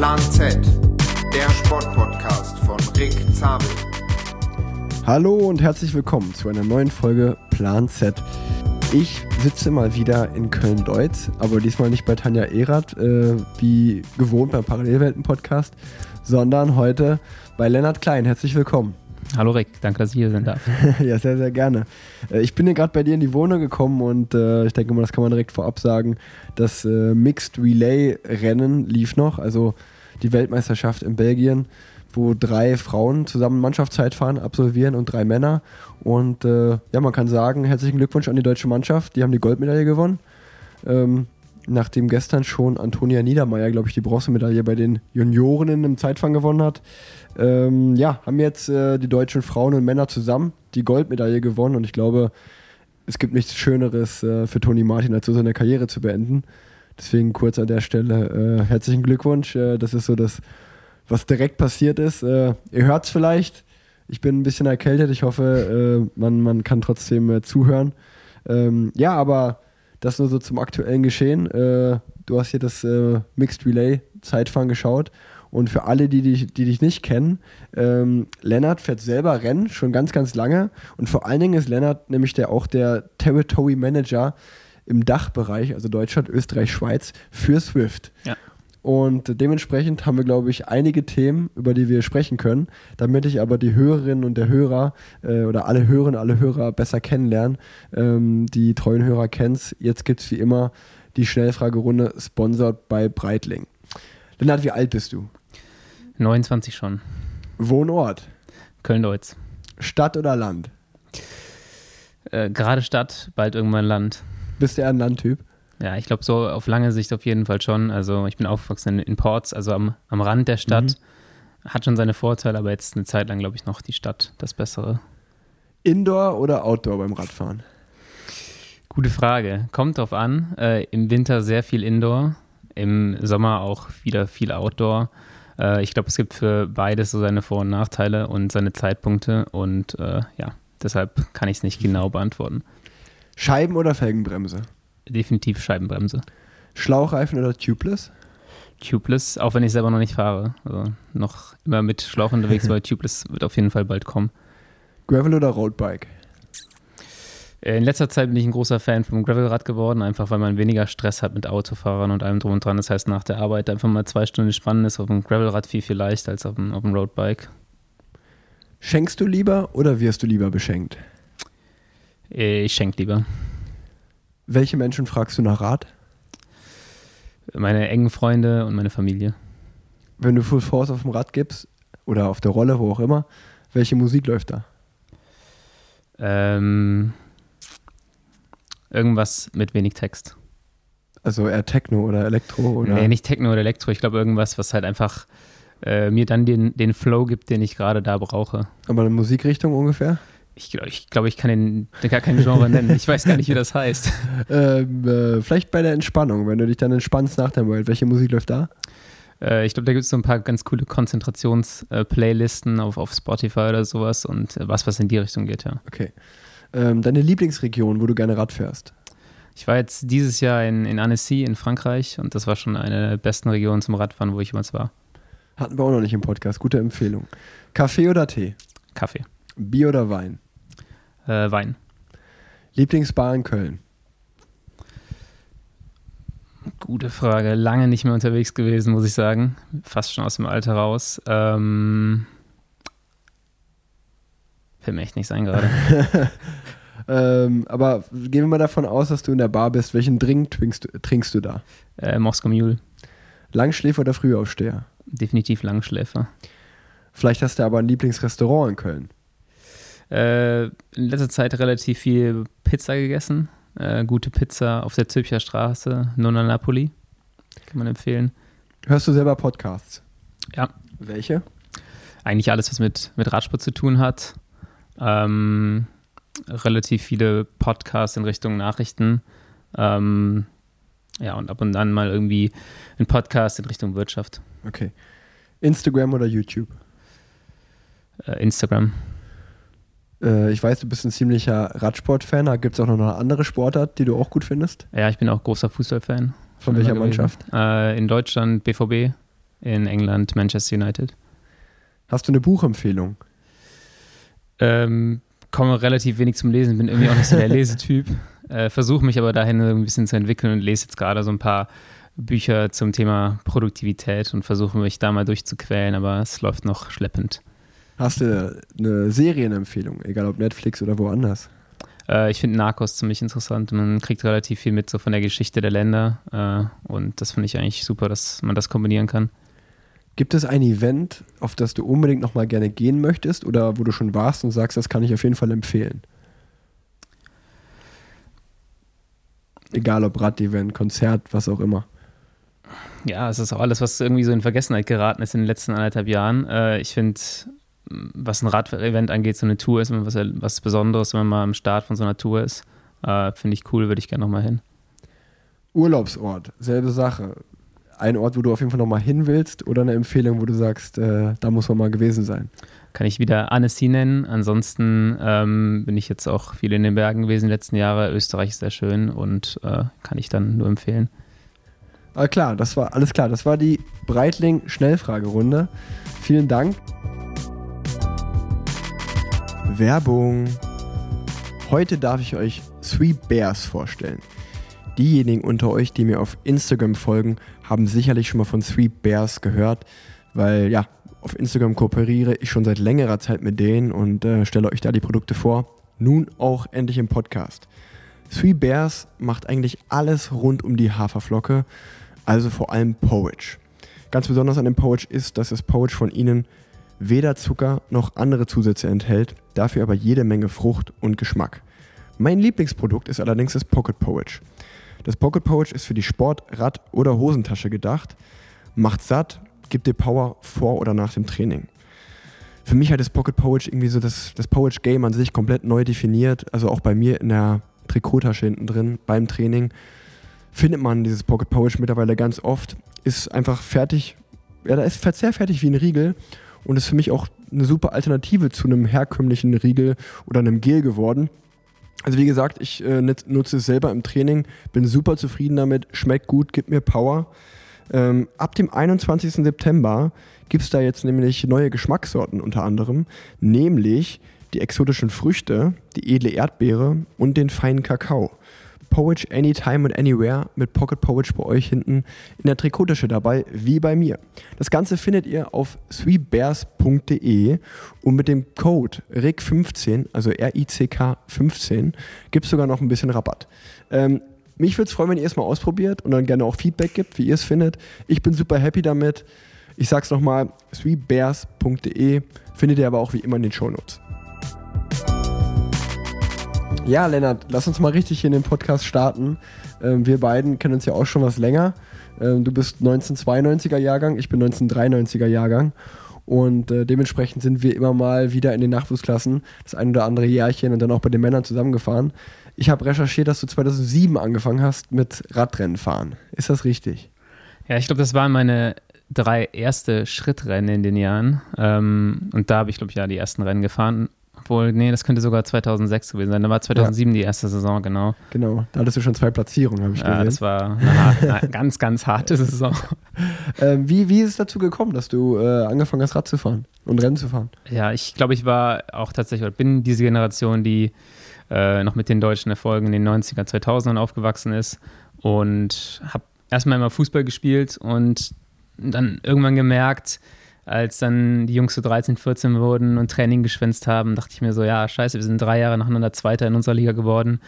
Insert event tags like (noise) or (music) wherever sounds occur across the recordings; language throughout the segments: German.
Plan Z, der Sportpodcast von Rick Zabel. Hallo und herzlich willkommen zu einer neuen Folge Plan Z. Ich sitze mal wieder in Köln-Deutz, aber diesmal nicht bei Tanja Erath, äh, wie gewohnt beim Parallelwelten-Podcast, sondern heute bei Lennart Klein. Herzlich willkommen. Hallo Rick, danke, dass ich hier sein darf. (laughs) ja, sehr, sehr gerne. Äh, ich bin hier gerade bei dir in die Wohnung gekommen und äh, ich denke mal, das kann man direkt vorab sagen. Das äh, Mixed Relay Rennen lief noch, also die Weltmeisterschaft in Belgien, wo drei Frauen zusammen Mannschaftszeitfahren absolvieren und drei Männer. Und äh, ja, man kann sagen, herzlichen Glückwunsch an die deutsche Mannschaft. Die haben die Goldmedaille gewonnen. Ähm, nachdem gestern schon Antonia Niedermeyer, glaube ich, die Bronzemedaille bei den Juniorinnen im Zeitfahren gewonnen hat, ähm, ja, haben jetzt äh, die deutschen Frauen und Männer zusammen die Goldmedaille gewonnen und ich glaube, es gibt nichts Schöneres äh, für Toni Martin, als so seine Karriere zu beenden. Deswegen kurz an der Stelle äh, herzlichen Glückwunsch. Äh, das ist so das, was direkt passiert ist. Äh, ihr hört es vielleicht. Ich bin ein bisschen erkältet. Ich hoffe, äh, man, man kann trotzdem zuhören. Ähm, ja, aber das nur so zum aktuellen Geschehen. du hast hier das Mixed Relay Zeitfahren geschaut und für alle, die dich, die dich nicht kennen, ähm, Lennart fährt selber Rennen schon ganz, ganz lange. Und vor allen Dingen ist Lennart nämlich der, auch der Territory Manager im Dachbereich, also Deutschland, Österreich, Schweiz, für Swift. Ja. Und dementsprechend haben wir, glaube ich, einige Themen, über die wir sprechen können. Damit ich aber die Hörerinnen und der Hörer äh, oder alle Hörerinnen, alle Hörer besser kennenlernen, ähm, die treuen Hörer kennst. Jetzt gibt es wie immer die Schnellfragerunde, sponsored bei Breitling. Lennart, wie alt bist du? 29 schon. Wohnort? Köln-Deutz. Stadt oder Land? Äh, Gerade Stadt, bald irgendwann Land. Bist du eher ein Landtyp? Ja, ich glaube so auf lange Sicht auf jeden Fall schon. Also ich bin aufgewachsen in, in Ports, also am, am Rand der Stadt. Mhm. Hat schon seine Vorteile, aber jetzt eine Zeit lang glaube ich noch die Stadt das Bessere. Indoor oder Outdoor beim Radfahren? Gute Frage. Kommt drauf an. Äh, Im Winter sehr viel Indoor, im Sommer auch wieder viel Outdoor. Äh, ich glaube, es gibt für beides so seine Vor- und Nachteile und seine Zeitpunkte und äh, ja, deshalb kann ich es nicht genau beantworten. Scheiben- oder Felgenbremse? Definitiv Scheibenbremse. Schlauchreifen oder Tubeless? Tubeless, auch wenn ich selber noch nicht fahre. Also noch immer mit Schlauch unterwegs, (laughs) weil Tubeless wird auf jeden Fall bald kommen. Gravel oder Roadbike? Äh, in letzter Zeit bin ich ein großer Fan vom Gravelrad geworden, einfach weil man weniger Stress hat mit Autofahrern und allem drum und dran. Das heißt, nach der Arbeit einfach mal zwei Stunden spannen ist auf dem Gravelrad viel, viel leichter als auf dem, auf dem Roadbike. Schenkst du lieber oder wirst du lieber beschenkt? Äh, ich schenke lieber. Welche Menschen fragst du nach Rat? Meine engen Freunde und meine Familie. Wenn du Full Force auf dem Rad gibst oder auf der Rolle, wo auch immer, welche Musik läuft da? Ähm, Irgendwas mit wenig Text. Also eher Techno oder Elektro? Oder? Nee, nicht Techno oder Elektro. Ich glaube irgendwas, was halt einfach äh, mir dann den, den Flow gibt, den ich gerade da brauche. Aber eine Musikrichtung ungefähr? Ich glaube, ich, glaub, ich kann den, gar kein Genre nennen. Ich weiß gar nicht, wie das heißt. (laughs) Ähm, äh, vielleicht bei der Entspannung, wenn du dich dann entspannst nach der World. Welche Musik läuft da? Äh, ich glaube, da gibt es so ein paar ganz coole Konzentrations-Playlisten äh, auf, auf Spotify oder sowas und äh, was, was in die Richtung geht, ja. Okay. Ähm, deine Lieblingsregion, wo du gerne Rad fährst? Ich war jetzt dieses Jahr in, in Annecy in Frankreich und das war schon eine der besten Regionen zum Radfahren, wo ich jemals war. Hatten wir auch noch nicht im Podcast. Gute Empfehlung. Kaffee oder Tee? Kaffee. Bier oder Wein? Äh, Wein. Lieblingsbar in Köln? Gute Frage. Lange nicht mehr unterwegs gewesen, muss ich sagen. Fast schon aus dem Alter raus. Ähm, Fällt mir echt nicht sein gerade. (laughs) ähm, aber gehen wir mal davon aus, dass du in der Bar bist. Welchen Drink trinkst, trinkst du da? Äh, Moskau Mule. Langschläfer oder Frühaufsteher? Definitiv Langschläfer. Vielleicht hast du aber ein Lieblingsrestaurant in Köln. Äh, in letzter Zeit relativ viel Pizza gegessen. Äh, gute Pizza auf der Zülpicher Straße, Nonna Napoli. Kann man empfehlen. Hörst du selber Podcasts? Ja. Welche? Eigentlich alles, was mit, mit Radsport zu tun hat. Ähm, relativ viele Podcasts in Richtung Nachrichten. Ähm, ja, und ab und an mal irgendwie ein Podcast in Richtung Wirtschaft. Okay. Instagram oder YouTube? Äh, Instagram. Äh, ich weiß, du bist ein ziemlicher Radsport-Fan. Gibt es auch noch eine andere Sportart, die du auch gut findest? Ja, ich bin auch großer Fußballfan. Von welcher Mannschaft? Äh, in Deutschland BVB. in England, Manchester United. Hast du eine Buchempfehlung? Ähm, komme relativ wenig zum Lesen, bin irgendwie auch nicht so der (laughs) Lesetyp. Äh, Versuche mich aber dahin ein bisschen zu entwickeln und lese jetzt gerade so ein paar Bücher zum Thema Produktivität und versuche mich da mal durchzuquälen, aber es läuft noch schleppend. Hast du eine Serienempfehlung, egal ob Netflix oder woanders? Äh, ich finde Narcos ziemlich interessant. Man kriegt relativ viel mit so von der Geschichte der Länder äh, und das finde ich eigentlich super, dass man das kombinieren kann. Gibt es ein Event, auf das du unbedingt nochmal gerne gehen möchtest oder wo du schon warst und sagst, das kann ich auf jeden Fall empfehlen? Egal ob Rad-Event, Konzert, was auch immer. Ja, es ist auch alles, was irgendwie so in Vergessenheit geraten ist in den letzten anderthalb Jahren. Äh, ich finde, was ein Rad-Event angeht, so eine Tour ist immer was, was Besonderes, wenn man mal am Start von so einer Tour ist. Äh, finde ich cool, würde ich gerne nochmal hin. Urlaubsort, selbe Sache. Ein Ort, wo du auf jeden Fall nochmal hin willst oder eine Empfehlung, wo du sagst, äh, da muss man mal gewesen sein? Kann ich wieder Annecy nennen. Ansonsten ähm, bin ich jetzt auch viel in den Bergen gewesen die letzten Jahre. Österreich ist sehr schön und äh, kann ich dann nur empfehlen. Aber klar, das war alles klar. Das war die Breitling-Schnellfragerunde. Vielen Dank. Werbung. Heute darf ich euch Sweet Bears vorstellen. Diejenigen unter euch, die mir auf Instagram folgen, haben sicherlich schon mal von Sweet Bears gehört, weil ja, auf Instagram kooperiere ich schon seit längerer Zeit mit denen und äh, stelle euch da die Produkte vor. Nun auch endlich im Podcast. Three Bears macht eigentlich alles rund um die Haferflocke, also vor allem Porridge. Ganz besonders an dem Porridge ist, dass das Porridge von ihnen weder Zucker noch andere Zusätze enthält, dafür aber jede Menge Frucht und Geschmack. Mein Lieblingsprodukt ist allerdings das Pocket Porridge. Das Pocket Porridge ist für die Sport-, Rad- oder Hosentasche gedacht, macht satt, gibt dir Power vor oder nach dem Training. Für mich hat das Pocket Porridge irgendwie so das, das Porridge Game an sich komplett neu definiert, also auch bei mir in der Trikottasche hinten drin beim Training findet man dieses Pocket Porridge mittlerweile ganz oft. Ist einfach fertig, ja, da ist sehr fertig wie ein Riegel und ist für mich auch eine super Alternative zu einem herkömmlichen Riegel oder einem Gel geworden. Also wie gesagt, ich äh, nutze es selber im Training, bin super zufrieden damit, schmeckt gut, gibt mir Power. Ähm, ab dem 21. September gibt es da jetzt nämlich neue Geschmackssorten unter anderem, nämlich die exotischen Früchte, die edle Erdbeere und den feinen Kakao. Porridge Anytime and Anywhere mit Pocket Porridge bei euch hinten in der Trikottasche dabei, wie bei mir. Das Ganze findet ihr auf sweetbears.de und mit dem Code RICK15, also R-I-C-K 15, gibt es sogar noch ein bisschen Rabatt. Ähm, mich würde es freuen, wenn ihr es mal ausprobiert und dann gerne auch Feedback gibt, wie ihr es findet. Ich bin super happy damit. Ich sag's nochmal, sweetbears.de findet ihr aber auch wie immer in den Shownotes. Ja, Lennart, lass uns mal richtig hier in den Podcast starten. Ähm, wir beiden kennen uns ja auch schon was länger. Ähm, du bist 1992er Jahrgang, ich bin 1993er Jahrgang. Und äh, dementsprechend sind wir immer mal wieder in den Nachwuchsklassen das ein oder andere Jährchen und dann auch bei den Männern zusammengefahren. Ich habe recherchiert, dass du 2007 angefangen hast mit Radrennen fahren. Ist das richtig? Ja, ich glaube, das waren meine drei erste Schrittrennen in den Jahren. Ähm, und da habe ich, glaube ich, ja die ersten Rennen gefahren. Obwohl, nee, das könnte sogar 2006 gewesen sein. Da war 2007 ja. die erste Saison, genau. Genau, da hattest du schon zwei Platzierungen, habe ich gesehen. Ja, das war eine, eine (laughs) ganz, ganz harte Saison. (laughs) ähm, wie, wie ist es dazu gekommen, dass du äh, angefangen hast, Rad zu fahren und Rennen zu fahren? Ja, ich glaube, ich war auch tatsächlich, oder bin diese Generation, die äh, noch mit den deutschen Erfolgen in den 90er, 2000ern aufgewachsen ist und habe erstmal immer Fußball gespielt und dann irgendwann gemerkt, als dann die Jungs so 13, 14 wurden und Training geschwänzt haben, dachte ich mir so, ja, scheiße, wir sind drei Jahre nacheinander Zweiter in unserer Liga geworden.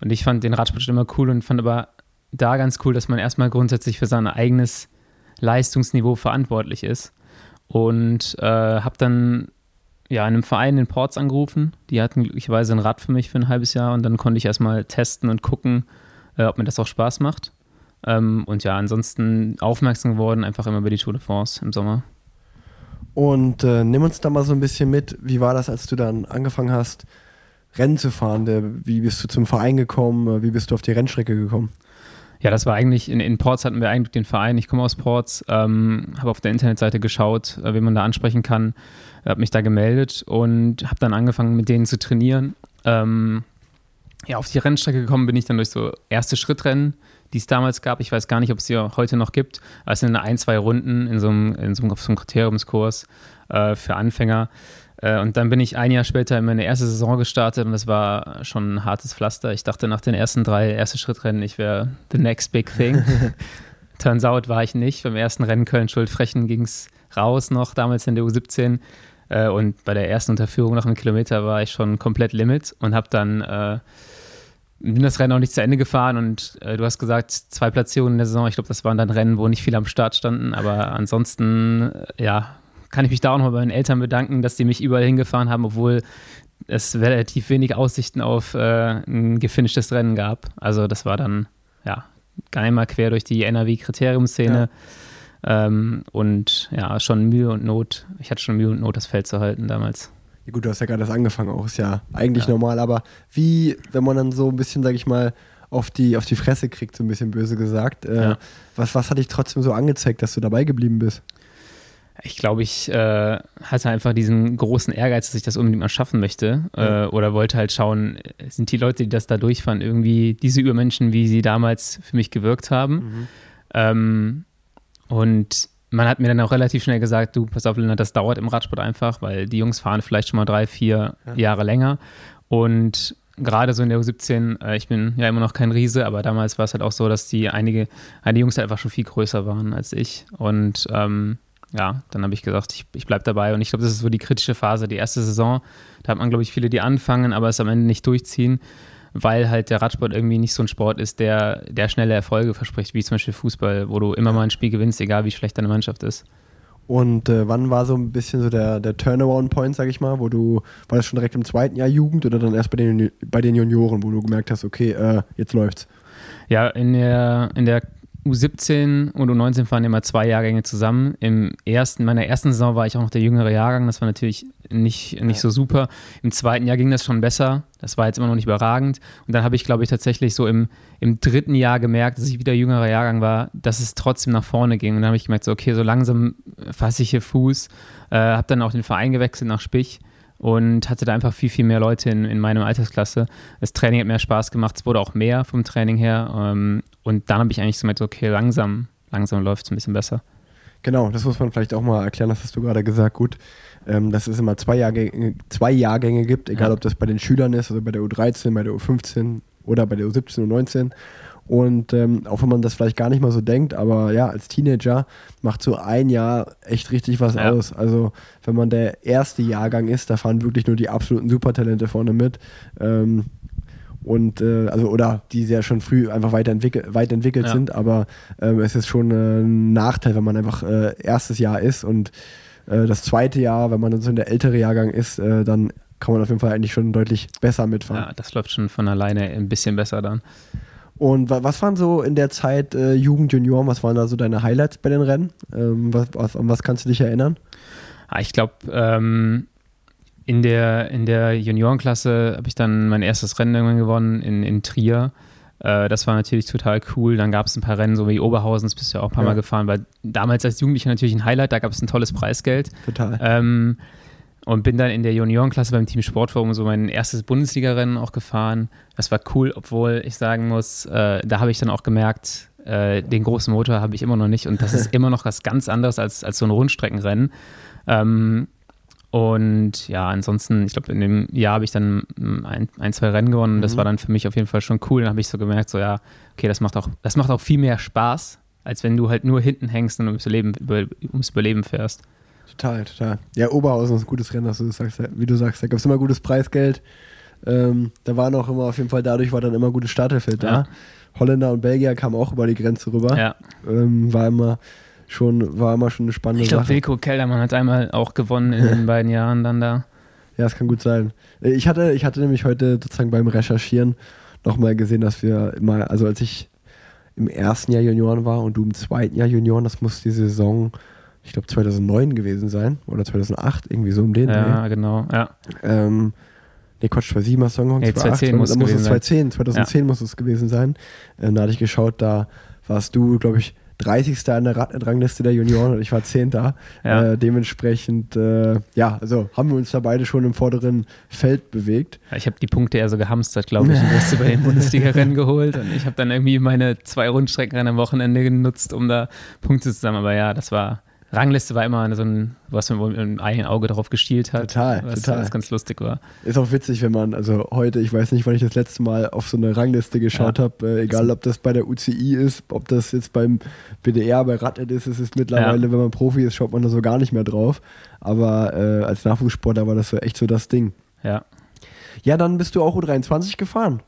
Und ich fand den Radsport schon immer cool und fand aber da ganz cool, dass man erstmal grundsätzlich für sein eigenes Leistungsniveau verantwortlich ist. Und äh, habe dann ja, in einem Verein in Ports angerufen. Die hatten glücklicherweise ein Rad für mich für ein halbes Jahr und dann konnte ich erstmal testen und gucken, äh, ob mir das auch Spaß macht. Ähm, und ja, ansonsten aufmerksam geworden, einfach immer über die Tour de France im Sommer. Und äh, nimm uns da mal so ein bisschen mit. Wie war das, als du dann angefangen hast, Rennen zu fahren? Der, wie bist du zum Verein gekommen? Wie bist du auf die Rennstrecke gekommen? Ja, das war eigentlich, in, in Ports hatten wir eigentlich den Verein. Ich komme aus Ports, ähm, habe auf der Internetseite geschaut, äh, wie man da ansprechen kann, habe mich da gemeldet und habe dann angefangen, mit denen zu trainieren. Ähm, ja, auf die Rennstrecke gekommen bin ich dann durch so erste Schrittrennen, die es damals gab. Ich weiß gar nicht, ob es sie heute noch gibt. Es sind ein, zwei Runden in so einem, in so einem, auf so einem Kriteriumskurs äh, für Anfänger. Äh, und dann bin ich ein Jahr später in meine erste Saison gestartet und das war schon ein hartes Pflaster. Ich dachte nach den ersten drei erste Schrittrennen, ich wäre the next big thing. (laughs) Turns out war ich nicht. Beim ersten Rennen Köln-Schuld-Frechen ging es raus noch, damals in der U17. Äh, und bei der ersten Unterführung nach einem Kilometer war ich schon komplett Limit und habe dann äh, bin das Rennen auch nicht zu Ende gefahren und äh, du hast gesagt, zwei Platzierungen in der Saison. Ich glaube, das waren dann Rennen, wo nicht viele am Start standen, aber ansonsten, äh, ja, kann ich mich da auch noch bei meinen Eltern bedanken, dass die mich überall hingefahren haben, obwohl es relativ wenig Aussichten auf äh, ein gefinishtes Rennen gab. Also das war dann, ja, einmal quer durch die NRW-Kriteriumszene. Ja. Ähm, und ja, schon Mühe und Not. Ich hatte schon Mühe und Not, das Feld zu halten damals. Ja, gut, du hast ja gerade das angefangen auch, ist ja eigentlich ja. normal, aber wie, wenn man dann so ein bisschen, sag ich mal, auf die, auf die Fresse kriegt, so ein bisschen böse gesagt, äh, ja. was, was hat dich trotzdem so angezeigt, dass du dabei geblieben bist? Ich glaube, ich äh, hatte einfach diesen großen Ehrgeiz, dass ich das unbedingt mal schaffen möchte. Äh, oder wollte halt schauen, sind die Leute, die das da durchfahren, irgendwie diese Übermenschen, wie sie damals für mich gewirkt haben. Mhm. Ähm, und man hat mir dann auch relativ schnell gesagt, du, pass auf, Lennart, das dauert im Radsport einfach, weil die Jungs fahren vielleicht schon mal drei, vier ja. Jahre länger. Und gerade so in der U17, äh, ich bin ja immer noch kein Riese, aber damals war es halt auch so, dass die einige, einige Jungs halt einfach schon viel größer waren als ich. Und ähm, ja, dann habe ich gesagt, ich, ich bleibe dabei. Und ich glaube, das ist so die kritische Phase, die erste Saison. Da hat man, glaube ich, viele, die anfangen, aber es am Ende nicht durchziehen weil halt der Radsport irgendwie nicht so ein Sport ist, der, der schnelle Erfolge verspricht, wie zum Beispiel Fußball, wo du immer mal ein Spiel gewinnst, egal wie schlecht deine Mannschaft ist. Und äh, wann war so ein bisschen so der, der Turnaround-Point, sag ich mal, wo du, war das schon direkt im zweiten Jahr Jugend oder dann erst bei den, bei den Junioren, wo du gemerkt hast, okay, äh, jetzt läuft's? Ja, in der, in der U17 und U19 fahren immer zwei Jahrgänge zusammen. Im ersten, meiner ersten Saison war ich auch noch der jüngere Jahrgang. Das war natürlich nicht, nicht so super. Im zweiten Jahr ging das schon besser. Das war jetzt immer noch nicht überragend. Und dann habe ich, glaube ich, tatsächlich so im, im dritten Jahr gemerkt, dass ich wieder jüngerer Jahrgang war, dass es trotzdem nach vorne ging. Und dann habe ich gemerkt, so, okay, so langsam fasse ich hier Fuß. Äh, habe dann auch den Verein gewechselt nach Spich und hatte da einfach viel, viel mehr Leute in, in meiner Altersklasse. Das Training hat mehr Spaß gemacht, es wurde auch mehr vom Training her. Ähm, und dann habe ich eigentlich so gemerkt, okay, langsam, langsam läuft es ein bisschen besser. Genau, das muss man vielleicht auch mal erklären, das hast du gerade gesagt, gut. Ähm, dass es immer zwei Jahrgänge, zwei Jahrgänge gibt, egal ja. ob das bei den Schülern ist, also bei der U13, bei der U15 oder bei der U17 und U19. Und ähm, auch wenn man das vielleicht gar nicht mal so denkt, aber ja, als Teenager macht so ein Jahr echt richtig was ja. aus. Also wenn man der erste Jahrgang ist, da fahren wirklich nur die absoluten Supertalente vorne mit. Ähm, und äh, also oder die sehr schon früh einfach weiterentwickelt, weiterentwickelt ja. sind, aber ähm, es ist schon äh, ein Nachteil, wenn man einfach äh, erstes Jahr ist und äh, das zweite Jahr, wenn man dann so in der ältere Jahrgang ist, äh, dann kann man auf jeden Fall eigentlich schon deutlich besser mitfahren. Ja, das läuft schon von alleine ein bisschen besser dann. Und was waren so in der Zeit äh, Jugend, Junioren, was waren da so deine Highlights bei den Rennen? Ähm, was, was, an was kannst du dich erinnern? Ah, ich glaube, ähm, in, der, in der Juniorenklasse habe ich dann mein erstes Rennen irgendwann gewonnen in, in Trier. Äh, das war natürlich total cool. Dann gab es ein paar Rennen, so wie Oberhausen, das bist du ja auch ein paar ja. Mal gefahren, weil damals als Jugendlicher natürlich ein Highlight, da gab es ein tolles Preisgeld. Total. Ähm, und bin dann in der Juniorenklasse beim Team Sportforum so mein erstes Bundesliga-Rennen auch gefahren. Das war cool, obwohl ich sagen muss, äh, da habe ich dann auch gemerkt, äh, den großen Motor habe ich immer noch nicht und das ist (laughs) immer noch was ganz anderes als, als so ein Rundstreckenrennen. Ähm, und ja, ansonsten, ich glaube, in dem Jahr habe ich dann ein, ein, zwei Rennen gewonnen. Mhm. Das war dann für mich auf jeden Fall schon cool. Dann habe ich so gemerkt, so ja, okay, das macht auch, das macht auch viel mehr Spaß, als wenn du halt nur hinten hängst und ums Überleben, über, ums Überleben fährst. Total, total. Ja, Oberhausen ist ein gutes Rennen, du sagst, wie du sagst. Da gab es immer gutes Preisgeld. Ähm, da war noch immer auf jeden Fall, dadurch war dann immer gutes Starterfeld ja. da. Holländer und Belgier kamen auch über die Grenze rüber. Ja. Ähm, war immer schon, war immer schon eine spannende ich glaub, Sache. Ich glaube, Wilko Kellermann hat einmal auch gewonnen in (laughs) den beiden Jahren dann da. Ja, das kann gut sein. Äh, ich hatte, ich hatte nämlich heute sozusagen beim Recherchieren nochmal gesehen, dass wir immer, also als ich im ersten Jahr Junioren war und du im zweiten Jahr Junioren, das muss die Saison ich glaube 2009 gewesen sein oder 2008, irgendwie so um den Ja, Dreh. genau, ja. Ähm, ne, Quatsch, 2007 hast du angefangen, nee, 2010 muss, muss es 2010, 2010 ja. muss es gewesen sein. Ähm, da hatte ich geschaut, da warst du, glaube ich, 30. an der Radrangliste der Junioren und ich war 10. Ja. Äh, dementsprechend, äh, ja, also haben wir uns da beide schon im vorderen Feld bewegt. Ja, ich habe die Punkte eher so gehamstert, glaube ich, und (laughs) du hast bei den Bundesliga-Rennen geholt und ich habe dann irgendwie meine zwei Rundstreckenrennen am Wochenende genutzt, um da Punkte zu sammeln. Aber ja, das war Rangliste war immer so ein, was man mit einem eigenen Auge darauf gestielt hat. Total, was, total. Was ganz lustig war. Ist auch witzig, wenn man, also heute, ich weiß nicht, wann ich das letzte Mal auf so eine Rangliste geschaut Ja. habe, äh, egal ob das bei der UCI ist, ob das jetzt beim BDR, bei Radnet ist, es ist mittlerweile, Ja. wenn man Profi ist, schaut man da so gar nicht mehr drauf. Aber äh, als Nachwuchssportler war das so echt so das Ding. Ja. Ja, dann bist du auch U23 gefahren.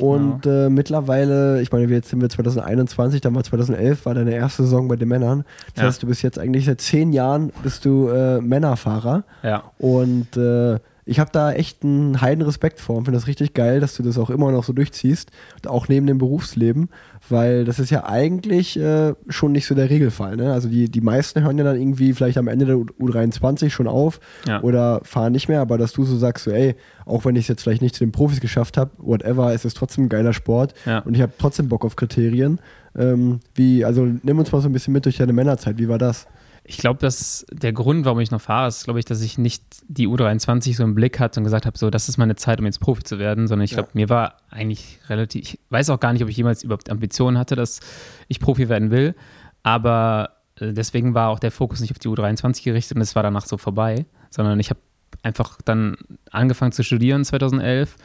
Und äh, mittlerweile, ich meine, jetzt sind wir 2021, dann war 2011, war deine erste Saison bei den Männern. Das Ja. heißt, du bist jetzt eigentlich seit zehn Jahren bist du äh, Männerfahrer. Ja. Und äh, ich habe da echt einen heiden Respekt vor und finde das richtig geil, dass du das auch immer noch so durchziehst, auch neben dem Berufsleben, weil das ist ja eigentlich äh, schon nicht so der Regelfall. Ne? Also die, die meisten hören ja dann irgendwie vielleicht am Ende der U- U23 schon auf Ja. oder fahren nicht mehr, aber dass du so sagst, so, ey, auch wenn ich es jetzt vielleicht nicht zu den Profis geschafft habe, whatever, es ist trotzdem ein geiler Sport Ja. und ich habe trotzdem Bock auf Kriterien. Ähm, wie, also nimm uns mal so ein bisschen mit durch deine Männerzeit, wie war das? Ich glaube, dass der Grund, warum ich noch fahre, ist, glaube ich, dass ich nicht die U23 so im Blick hatte und gesagt habe, so, das ist meine Zeit, um jetzt Profi zu werden, sondern ich Ja. glaube, mir war eigentlich relativ, ich weiß auch gar nicht, ob ich jemals überhaupt Ambitionen hatte, dass ich Profi werden will, aber äh, deswegen war auch der Fokus nicht auf die U23 gerichtet und es war danach so vorbei, sondern ich habe einfach dann angefangen zu studieren 2011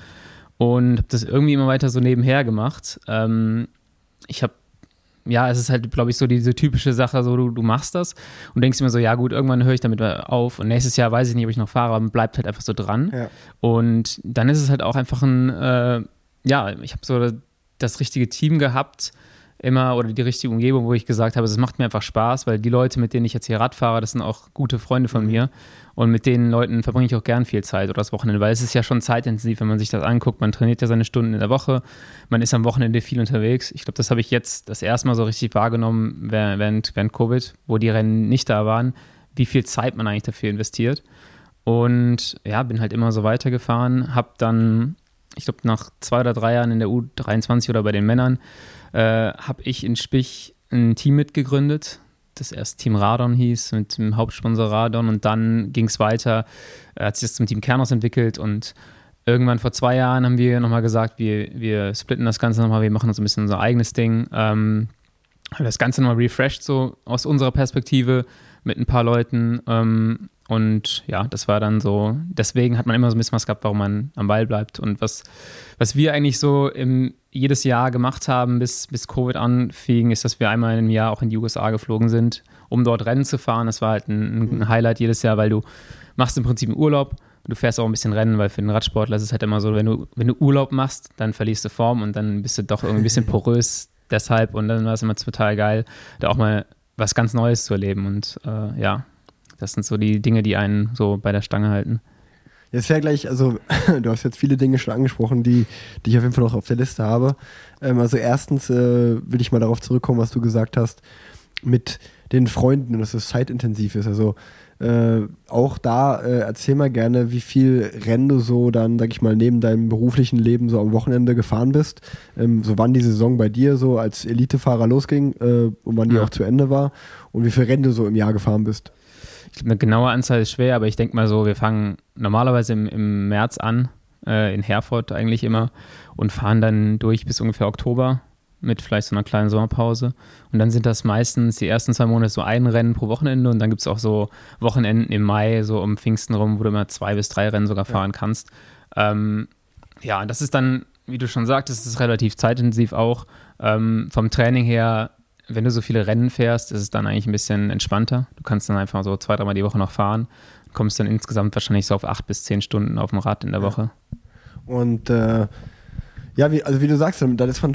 und habe das irgendwie immer weiter so nebenher gemacht. Ähm, ich habe ja, es ist halt, glaube ich, so diese typische Sache, so du, du machst das und denkst immer so, ja gut, irgendwann höre ich damit auf und nächstes Jahr weiß ich nicht, ob ich noch fahre, aber bleibt halt einfach so dran. Ja. Und dann ist es halt auch einfach ein, äh, ja, ich habe so das richtige Team gehabt, immer oder die richtige Umgebung, wo ich gesagt habe, es macht mir einfach Spaß, weil die Leute, mit denen ich jetzt hier Rad fahre, das sind auch gute Freunde von mir und mit den Leuten verbringe ich auch gern viel Zeit oder das Wochenende, weil es ist ja schon zeitintensiv, wenn man sich das anguckt. Man trainiert ja seine Stunden in der Woche, man ist am Wochenende viel unterwegs. Ich glaube, das habe ich jetzt das erste Mal so richtig wahrgenommen während, während Covid, wo die Rennen nicht da waren, wie viel Zeit man eigentlich dafür investiert. Und ja, bin halt immer so weitergefahren, habe dann, ich glaube, nach zwei oder drei Jahren in der U23 oder bei den Männern, äh, habe ich in Spich ein Team mitgegründet, das erst Team Radon hieß, mit dem Hauptsponsor Radon und dann ging es weiter, äh, hat sich das zum Team Kernos entwickelt und irgendwann vor zwei Jahren haben wir nochmal gesagt, wir, wir splitten das Ganze nochmal, wir machen uns ein bisschen unser eigenes Ding. Ähm, das Ganze nochmal refreshed, so aus unserer Perspektive mit ein paar Leuten. Ähm, und ja, das war dann so, deswegen hat man immer so ein bisschen was gehabt, warum man am Ball bleibt. Und was, was wir eigentlich so im, jedes Jahr gemacht haben, bis, bis Covid anfing, ist, dass wir einmal im Jahr auch in die USA geflogen sind, um dort Rennen zu fahren. Das war halt ein, ein Highlight jedes Jahr, weil du machst im Prinzip einen Urlaub. Du fährst auch ein bisschen Rennen, weil für den Radsportler ist es halt immer so, wenn du, wenn du Urlaub machst, dann verlierst du Form und dann bist du doch irgendwie ein bisschen (laughs) porös deshalb. Und dann war es immer total geil, da auch mal was ganz Neues zu erleben. Und äh, ja, das sind so die Dinge, die einen so bei der Stange halten. Jetzt wäre gleich, also (laughs) du hast jetzt viele Dinge schon angesprochen, die, die ich auf jeden Fall noch auf der Liste habe. Ähm, also erstens äh, will ich mal darauf zurückkommen, was du gesagt hast, mit den Freunden, dass es zeitintensiv ist. Also äh, auch da äh, erzähl mal gerne, wie viel Rennen du so dann, sag ich mal, neben deinem beruflichen Leben so am Wochenende gefahren bist. Ähm, so wann die Saison bei dir so als Elitefahrer losging äh, und wann die Ja. auch zu Ende war und wie viel Rennen du so im Jahr gefahren bist. Eine genaue Anzahl ist schwer, aber ich denke mal so, wir fangen normalerweise im, im März an, äh, in Herford eigentlich immer, und fahren dann durch bis ungefähr Oktober mit vielleicht so einer kleinen Sommerpause. Und dann sind das meistens die ersten zwei Monate so ein Rennen pro Wochenende und dann gibt es auch so Wochenenden im Mai, so um Pfingsten rum, wo du immer zwei bis drei Rennen sogar fahren kannst. Ähm, ja, und das ist dann, wie du schon sagtest, ist relativ zeitintensiv auch. Ähm, vom Training her, wenn du so viele Rennen fährst, ist es dann eigentlich ein bisschen entspannter. Du kannst dann einfach so zwei, dreimal die Woche noch fahren. Kommst dann insgesamt wahrscheinlich so auf acht bis zehn Stunden auf dem Rad in der Woche. Und äh, ja, wie, also wie du sagst, dann ist man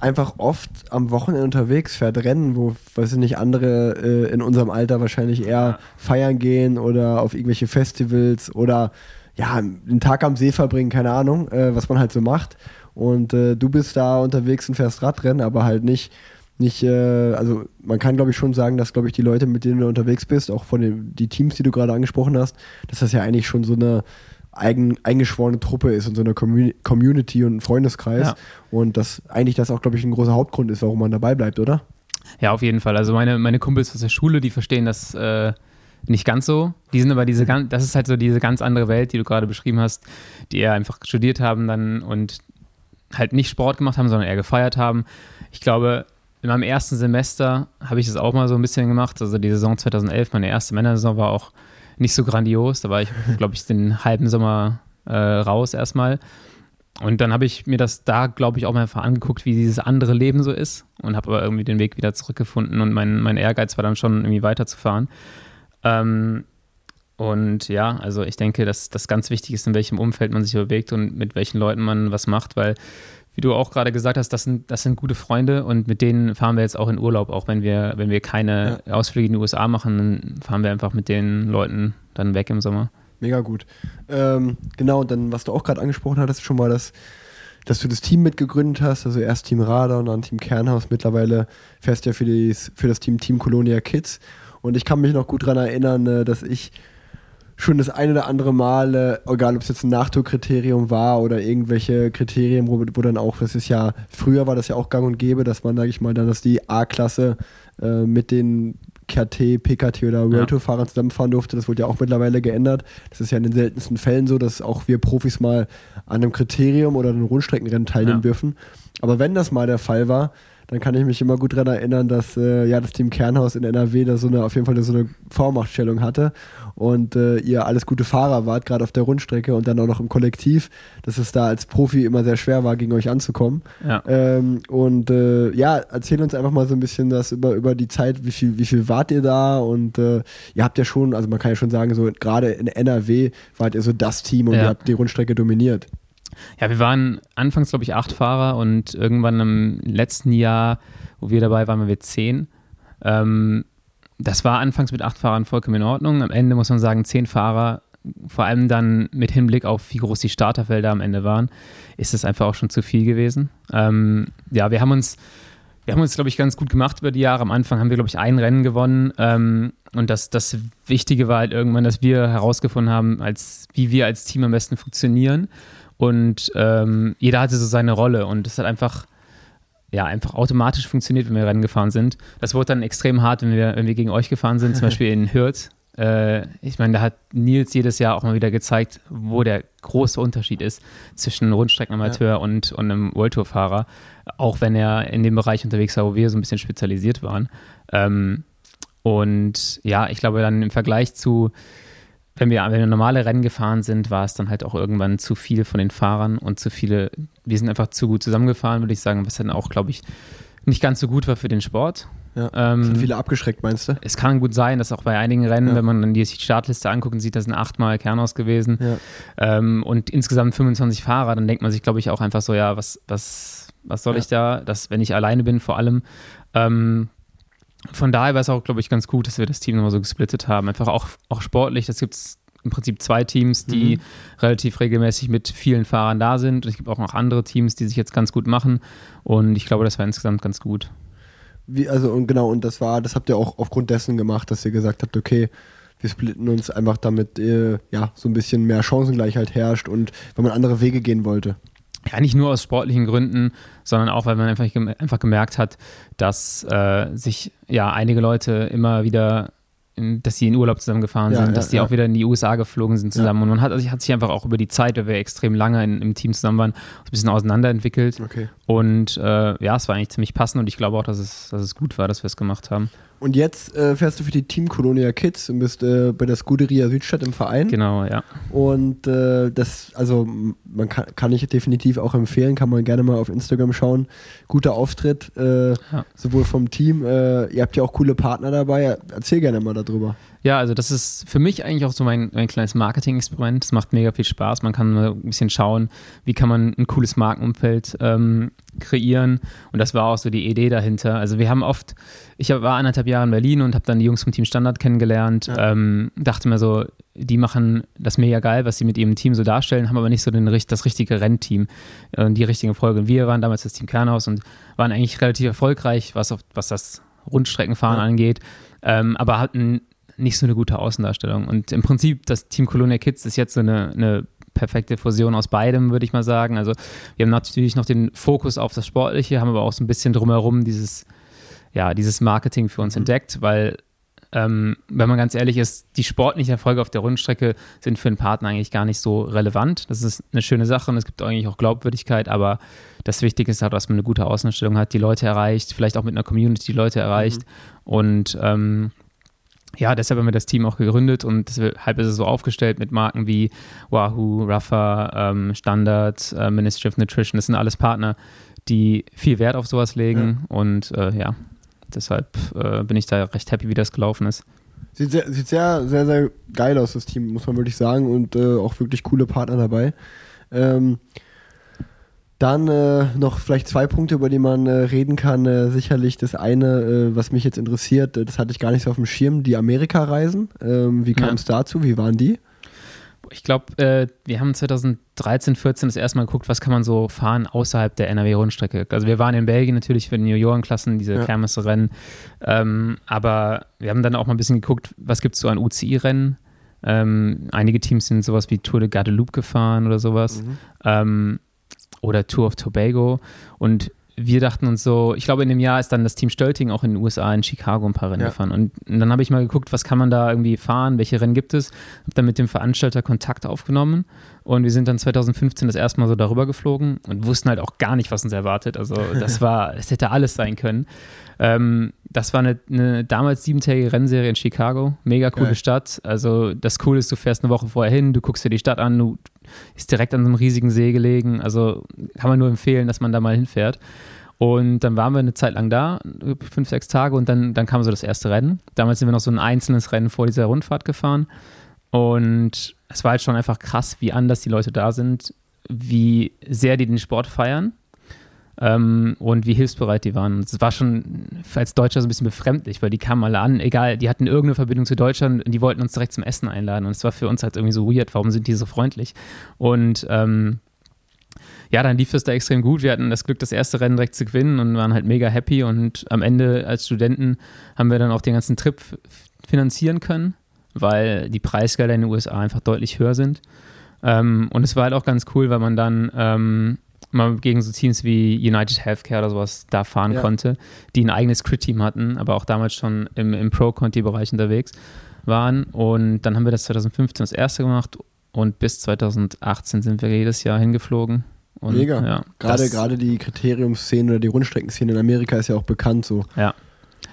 einfach oft am Wochenende unterwegs, fährt Rennen, wo, weiß ich nicht, andere äh, in unserem Alter wahrscheinlich eher feiern gehen oder auf irgendwelche Festivals oder ja, einen Tag am See verbringen, keine Ahnung, äh, was man halt so macht. Und äh, du bist da unterwegs und fährst Radrennen, aber halt nicht, nicht, äh, also man kann glaube ich schon sagen, dass glaube ich die Leute, mit denen du unterwegs bist, auch von den die Teams, die du gerade angesprochen hast, dass das ja eigentlich schon so eine eigen, eingeschworene Truppe ist und so eine Commu- Community und ein Freundeskreis. Ja. Und das eigentlich das auch, glaube ich, ein großer Hauptgrund ist, warum man dabei bleibt, oder? Ja, auf jeden Fall. Also meine, meine Kumpels aus der Schule, die verstehen das äh, nicht ganz so. Die sind aber diese ganz, das ist halt so diese ganz andere Welt, die du gerade beschrieben hast, die eher einfach studiert haben dann und halt nicht Sport gemacht haben, sondern eher gefeiert haben. Ich glaube, in meinem ersten Semester habe ich das auch mal so ein bisschen gemacht. Also die Saison 2011, meine erste Männersaison war auch nicht so grandios. Da war ich, (laughs) glaube ich, den halben Sommer äh, raus erstmal. Und dann habe ich mir das da, glaube ich, auch mal einfach angeguckt, wie dieses andere Leben so ist und habe aber irgendwie den Weg wieder zurückgefunden und mein, mein Ehrgeiz war dann schon irgendwie weiterzufahren. Ähm, und ja, also ich denke, dass das ganz wichtig ist, in welchem Umfeld man sich bewegt und mit welchen Leuten man was macht, weil, wie du auch gerade gesagt hast, das sind, das sind gute Freunde und mit denen fahren wir jetzt auch in Urlaub, auch wenn wir, wenn wir keine ja. Ausflüge in die USA machen, dann fahren wir einfach mit den Leuten dann weg im Sommer. Mega gut. Ähm, genau, und dann, was du auch gerade angesprochen hattest, schon mal, dass, dass du das Team mitgegründet hast, also erst Team Radar und dann Team Kernhaus. Mittlerweile fährst du ja für, die, für das Team Team Colonia Kids. Und ich kann mich noch gut daran erinnern, äh, dass ich schon das eine oder andere Mal, äh, egal ob es jetzt ein Nachtourkriterium war oder irgendwelche Kriterien, wo, wo dann auch, das ist ja, früher war das ja auch gang und gäbe, dass man, sage ich mal, dann, dass die A-Klasse äh, mit den KT, PKT oder World Tour Fahrern zusammenfahren durfte. Das wurde ja auch mittlerweile geändert. Das ist ja in den seltensten Fällen so, dass auch wir Profis mal an einem Kriterium oder einem Rundstreckenrennen teilnehmen ja. dürfen. Aber wenn das mal der Fall war, dann kann ich mich immer gut daran erinnern, dass äh, ja das Team Kernhaus in NRW da so eine auf jeden Fall so eine Vormachtstellung hatte und äh, ihr alles gute Fahrer wart, gerade auf der Rundstrecke und dann auch noch im Kollektiv, dass es da als Profi immer sehr schwer war, gegen euch anzukommen. Ja. Ähm, und äh, ja, erzähl uns einfach mal so ein bisschen das über, über die Zeit, wie viel, wie viel wart ihr da und äh, ihr habt ja schon, also man kann ja schon sagen, so gerade in NRW wart ihr so das Team und ja. ihr habt die Rundstrecke dominiert. Ja, wir waren anfangs, glaube ich, acht Fahrer und irgendwann im letzten Jahr, wo wir dabei waren, waren wir zehn. Ähm, das war anfangs mit acht Fahrern vollkommen in Ordnung. Am Ende muss man sagen, zehn Fahrer, vor allem dann mit Hinblick auf, wie groß die Starterfelder am Ende waren, ist es einfach auch schon zu viel gewesen. Ähm, ja, wir haben uns, wir haben uns, glaube ich, ganz gut gemacht über die Jahre. Am Anfang haben wir, glaube ich, ein Rennen gewonnen. Ähm, und das, das Wichtige war halt irgendwann, dass wir herausgefunden haben, als, wie wir als Team am besten funktionieren und ähm, jeder hatte so seine Rolle und es hat einfach, ja, einfach automatisch funktioniert, wenn wir Rennen gefahren sind. Das wurde dann extrem hart, wenn wir, wenn wir gegen euch gefahren sind, zum (laughs) Beispiel in Hürth. Äh, ich meine, da hat Nils jedes Jahr auch mal wieder gezeigt, wo der große Unterschied ist zwischen Rundstreckenamateur ja. und, und einem World Tour-Fahrer, auch wenn er in dem Bereich unterwegs war, wo wir so ein bisschen spezialisiert waren. Ähm, und ja, ich glaube dann im Vergleich zu wenn wir, wenn wir normale Rennen gefahren sind, war es dann halt auch irgendwann zu viel von den Fahrern und zu viele, wir sind einfach zu gut zusammengefahren, würde ich sagen, was dann auch, glaube ich, nicht ganz so gut war für den Sport. Ja, ähm, sind viele abgeschreckt, meinst du? Es kann gut sein, dass auch bei einigen Rennen, ja. wenn man dann die Startliste anguckt und sieht, da sind achtmal Kernhaus gewesen ja. ähm, und insgesamt 25 Fahrer, dann denkt man sich, glaube ich, auch einfach so, ja, was, was, was soll ich da, dass, wenn ich alleine bin, vor allem. Ähm, von daher war es auch, glaube ich, ganz gut, dass wir das Team nochmal so gesplittet haben. Einfach auch, auch sportlich. Das gibt es im Prinzip zwei Teams, die mhm. relativ regelmäßig mit vielen Fahrern da sind. Und es gibt auch noch andere Teams, die sich jetzt ganz gut machen. Und ich glaube, das war insgesamt ganz gut. Wie, also, und genau, und das war, das habt ihr auch aufgrund dessen gemacht, dass ihr gesagt habt, okay, wir splitten uns einfach damit, äh, ja, so ein bisschen mehr Chancengleichheit herrscht und wenn man andere Wege gehen wollte ja, nicht nur aus sportlichen Gründen, sondern auch, weil man einfach, einfach gemerkt hat, dass äh, sich ja einige Leute immer wieder, in, dass sie in Urlaub zusammengefahren ja, sind, ja, dass die ja. auch wieder in die USA geflogen sind zusammen. Und man hat, also hat sich einfach auch über die Zeit, weil wir extrem lange in, im Team zusammen waren, ein bisschen auseinanderentwickelt. Okay. Und äh, ja, es war eigentlich ziemlich passend und ich glaube auch, dass es, dass es gut war, dass wir es gemacht haben. Und jetzt äh, fährst du für die Team Colonia Kids und bist äh, bei der Scuderia Südstadt im Verein. Genau, ja. Und äh, das, also man kann, kann ich definitiv auch empfehlen, kann man gerne mal auf Instagram schauen. Guter Auftritt, äh, ja. sowohl vom Team. Äh, ihr habt ja auch coole Partner dabei. Erzähl gerne mal darüber. Ja, also das ist für mich eigentlich auch so mein, mein kleines Marketing-Experiment. Es macht mega viel Spaß. Man kann ein bisschen schauen, wie kann man ein cooles Markenumfeld ähm, kreieren. Und das war auch so die Idee dahinter. Also wir haben oft, ich war anderthalb Jahre in Berlin und habe dann die Jungs vom Team Standard kennengelernt. Ja. Ähm, dachte mir so, die machen das mega geil, was sie mit ihrem Team so darstellen, haben aber nicht so den, das richtige Rennteam, äh, die richtige Folge. Und wir waren damals das Team Kernhaus und waren eigentlich relativ erfolgreich, was, auf, was das Rundstreckenfahren ja. angeht. Ähm, aber hatten nicht so eine gute Außendarstellung. Und im Prinzip, das Team Colonia Kids ist jetzt so eine, eine perfekte Fusion aus beidem, würde ich mal sagen. Also wir haben natürlich noch den Fokus auf das Sportliche, haben aber auch so ein bisschen drumherum dieses ja, dieses Marketing für uns Mhm. entdeckt, weil ähm, wenn man ganz ehrlich ist, die sportlichen Erfolge auf der Rundstrecke sind für einen Partner eigentlich gar nicht so relevant. Das ist eine schöne Sache und es gibt eigentlich auch Glaubwürdigkeit, aber das Wichtige ist halt, dass man eine gute Außenstellung hat, die Leute erreicht, vielleicht auch mit einer Community die Leute erreicht und ähm, ja, deshalb haben wir das Team auch gegründet und deshalb ist es so aufgestellt mit Marken wie Wahoo, Rafa, ähm, Standard, äh, Ministry of Nutrition. Das sind alles Partner, die viel Wert auf sowas legen und äh, ja, deshalb äh, bin ich da recht happy, wie das gelaufen ist. Sieht sehr, sieht sehr, sehr, sehr geil aus, das Team, muss man wirklich sagen. Und äh, auch wirklich coole Partner dabei. Ähm, dann äh, noch vielleicht zwei Punkte, über die man äh, reden kann. Äh, sicherlich das eine, äh, was mich jetzt interessiert, äh, das hatte ich gar nicht so auf dem Schirm, die Amerika-Reisen. Ähm, wie kam es dazu? Wie waren die? Ich glaube, äh, wir haben 2013, 14 das erste Mal geguckt, was kann man so fahren außerhalb der NRW-Rundstrecke. Also wir waren in Belgien natürlich für die Juniorenklassen, diese Ja. Kermesse-Rennen, ähm, aber wir haben dann auch mal ein bisschen geguckt, was gibt es so an UCI-Rennen. Ähm, einige Teams sind sowas wie Tour de Guadeloupe gefahren oder sowas ähm, oder Tour of Tobago und wir dachten uns so, ich glaube, in dem Jahr ist dann das Team Stölting auch in den USA, in Chicago ein paar Rennen Ja. gefahren. Und dann habe ich mal geguckt, was kann man da irgendwie fahren, welche Rennen gibt es. Habe dann mit dem Veranstalter Kontakt aufgenommen und wir sind dann 2015 das erste Mal so darüber geflogen und wussten halt auch gar nicht, was uns erwartet. Also das (laughs) war, es hätte alles sein können. Ähm, das war eine, eine damals siebentägige Rennserie in Chicago. Mega coole Geil. Stadt. Also das Coole ist, du fährst eine Woche vorher hin, du guckst dir die Stadt an, du ist direkt an so einem riesigen See gelegen. Also kann man nur empfehlen, dass man da mal hinfährt. Und dann waren wir eine Zeit lang da, fünf, sechs Tage, und dann, dann kam so das erste Rennen. Damals sind wir noch so ein einzelnes Rennen vor dieser Rundfahrt gefahren. Und es war halt schon einfach krass, wie anders die Leute da sind, wie sehr die den Sport feiern ähm, und wie hilfsbereit die waren. Es war schon als Deutscher so ein bisschen befremdlich, weil die kamen alle an, egal, die hatten irgendeine Verbindung zu Deutschland und die wollten uns direkt zum Essen einladen. Und es war für uns halt irgendwie so weird, warum sind die so freundlich? Und ähm, ja, dann lief es da extrem gut. Wir hatten das Glück, das erste Rennen direkt zu gewinnen und waren halt mega happy. Und am Ende als Studenten haben wir dann auch den ganzen Trip finanzieren können, weil die Preisgelder in den USA einfach deutlich höher sind. Ähm, und es war halt auch ganz cool, weil man dann ähm, mal gegen so Teams wie United Healthcare oder sowas da fahren Ja. konnte, die ein eigenes Crit-Team hatten, aber auch damals schon im, im Pro-Conti-Bereich unterwegs waren. Und dann haben wir das 2015 das erste gemacht und bis 2018 sind wir jedes Jahr hingeflogen. Und, Mega. Ja, Gerade, gerade die Kriteriumsszene oder die Rundstreckenszene in Amerika ist ja auch bekannt so. Ja.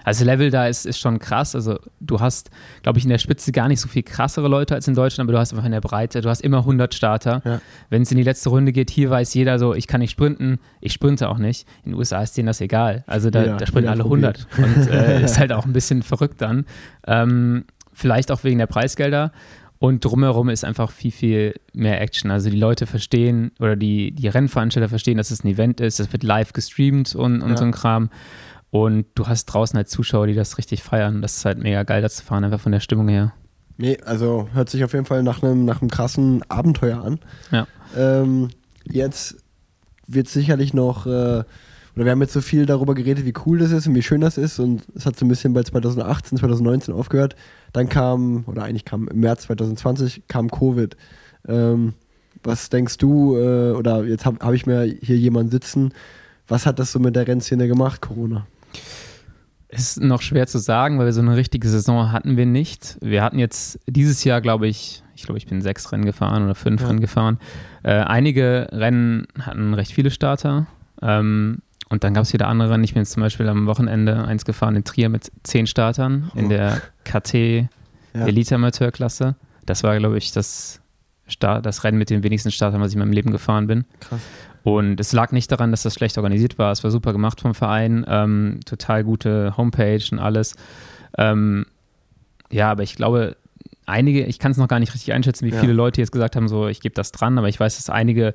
Also Level da ist, ist schon krass. Also du hast, glaube ich, in der Spitze gar nicht so viel krassere Leute als in Deutschland, aber du hast einfach in der Breite, du hast immer 100 Starter. Ja. Wenn es in die letzte Runde geht, hier weiß jeder so, ich kann nicht sprinten, ich sprinte auch nicht. In den USA ist denen das egal. Also da, Ja, da sprinten alle 100 und äh, ist halt auch ein bisschen verrückt dann. Ähm, vielleicht auch wegen der Preisgelder. Und drumherum ist einfach viel, viel mehr Action. Also die Leute verstehen oder die, die Rennveranstalter verstehen, dass es ein Event ist. Das wird live gestreamt und, und Ja. so ein Kram. Und du hast draußen halt Zuschauer, die das richtig feiern. Das ist halt mega geil, da zu fahren, einfach von der Stimmung her. Nee, also hört sich auf jeden Fall nach einem, nach einem krassen Abenteuer an. Ja. Ähm, jetzt wird sicherlich noch, äh, oder wir haben jetzt so viel darüber geredet, wie cool das ist und wie schön das ist und es hat so ein bisschen bei 2018, 2019 aufgehört. Dann kam, oder eigentlich kam im März 2020, kam Covid. Ähm, was denkst du, äh, oder jetzt habe hab ich mir hier jemanden sitzen, was hat das so mit der Rennszene gemacht, Corona? Ist noch schwer zu sagen, weil wir so eine richtige Saison hatten wir nicht. Wir hatten jetzt dieses Jahr, glaube ich, ich glaube, ich bin sechs Rennen gefahren oder fünf Ja. Rennen gefahren. Äh, einige Rennen hatten recht viele Starter. Ähm, und dann gab es wieder andere Rennen. Ich bin jetzt zum Beispiel am Wochenende eins gefahren in Trier mit zehn Startern in Oh. der KT Ja. Elite-Amateur-Klasse. Das war, glaube ich, das, Start, das Rennen mit den wenigsten Startern, was ich in meinem Leben gefahren bin. Krass. Und es lag nicht daran, dass das schlecht organisiert war. Es war super gemacht vom Verein, ähm, total gute Homepage und alles. Ähm, ja, aber ich glaube, einige, ich kann es noch gar nicht richtig einschätzen, wie Ja. viele Leute jetzt gesagt haben, so, ich gebe das dran, aber ich weiß, dass einige,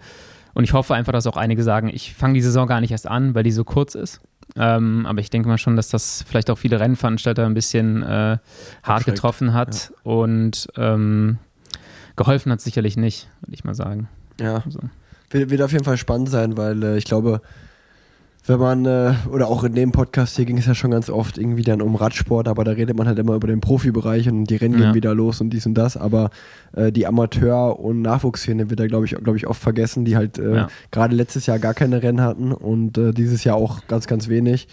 und ich hoffe einfach, dass auch einige sagen, ich fange die Saison gar nicht erst an, weil die so kurz ist. Ähm, aber ich denke mal schon, dass das vielleicht auch viele Rennveranstalter ein bisschen äh, hart getroffen hat und ähm, geholfen hat sicherlich nicht, würde ich mal sagen. Ja. So. Wird, wird auf jeden Fall spannend sein, weil äh, ich glaube, wenn man, äh, oder auch in dem Podcast hier ging es ja schon ganz oft irgendwie dann um Radsport, aber da redet man halt immer über den Profibereich und die Rennen Ja. gehen wieder los und dies und das, aber äh, die Amateur- und Nachwuchsszene wird da, glaube ich, glaub ich, oft vergessen, die halt äh, Ja. gerade letztes Jahr gar keine Rennen hatten und äh, dieses Jahr auch ganz, ganz wenig.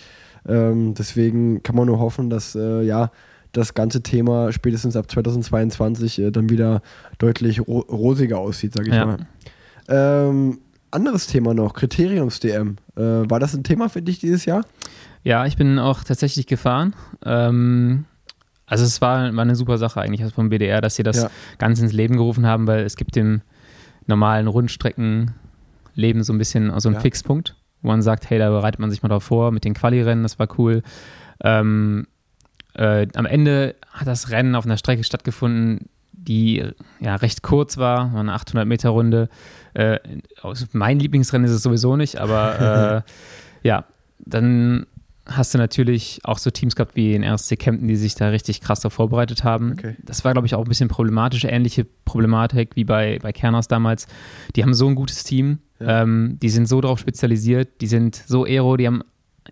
Ähm, deswegen kann man nur hoffen, dass äh, ja das ganze Thema spätestens ab 2022 äh, dann wieder deutlich ro rosiger aussieht, sage ich Ja. mal. Ähm, anderes Thema noch, Kriteriums-DM. Äh, war das ein Thema für dich dieses Jahr? Ja, ich bin auch tatsächlich gefahren. Ähm, also es war, war eine super Sache eigentlich also vom BDR, dass sie das Ja. ganz ins Leben gerufen haben, weil es gibt dem normalen Rundstreckenleben so ein bisschen so einen Ja. Fixpunkt, wo man sagt, hey, da bereitet man sich mal drauf vor mit den Quali-Rennen, das war cool. Ähm, äh, am Ende hat das Rennen auf einer Strecke stattgefunden, die ja recht kurz war, war eine 800 Meter Runde. Äh, mein Lieblingsrennen ist es sowieso nicht, aber (laughs) äh, ja, dann hast du natürlich auch so Teams gehabt wie in RSC Kempten, die sich da richtig krass darauf vorbereitet haben. Okay. Das war, glaube ich, auch ein bisschen problematisch, ähnliche Problematik wie bei, bei Kerners damals. Die haben so ein gutes Team, Ja. ähm, die sind so darauf spezialisiert, die sind so aero, die haben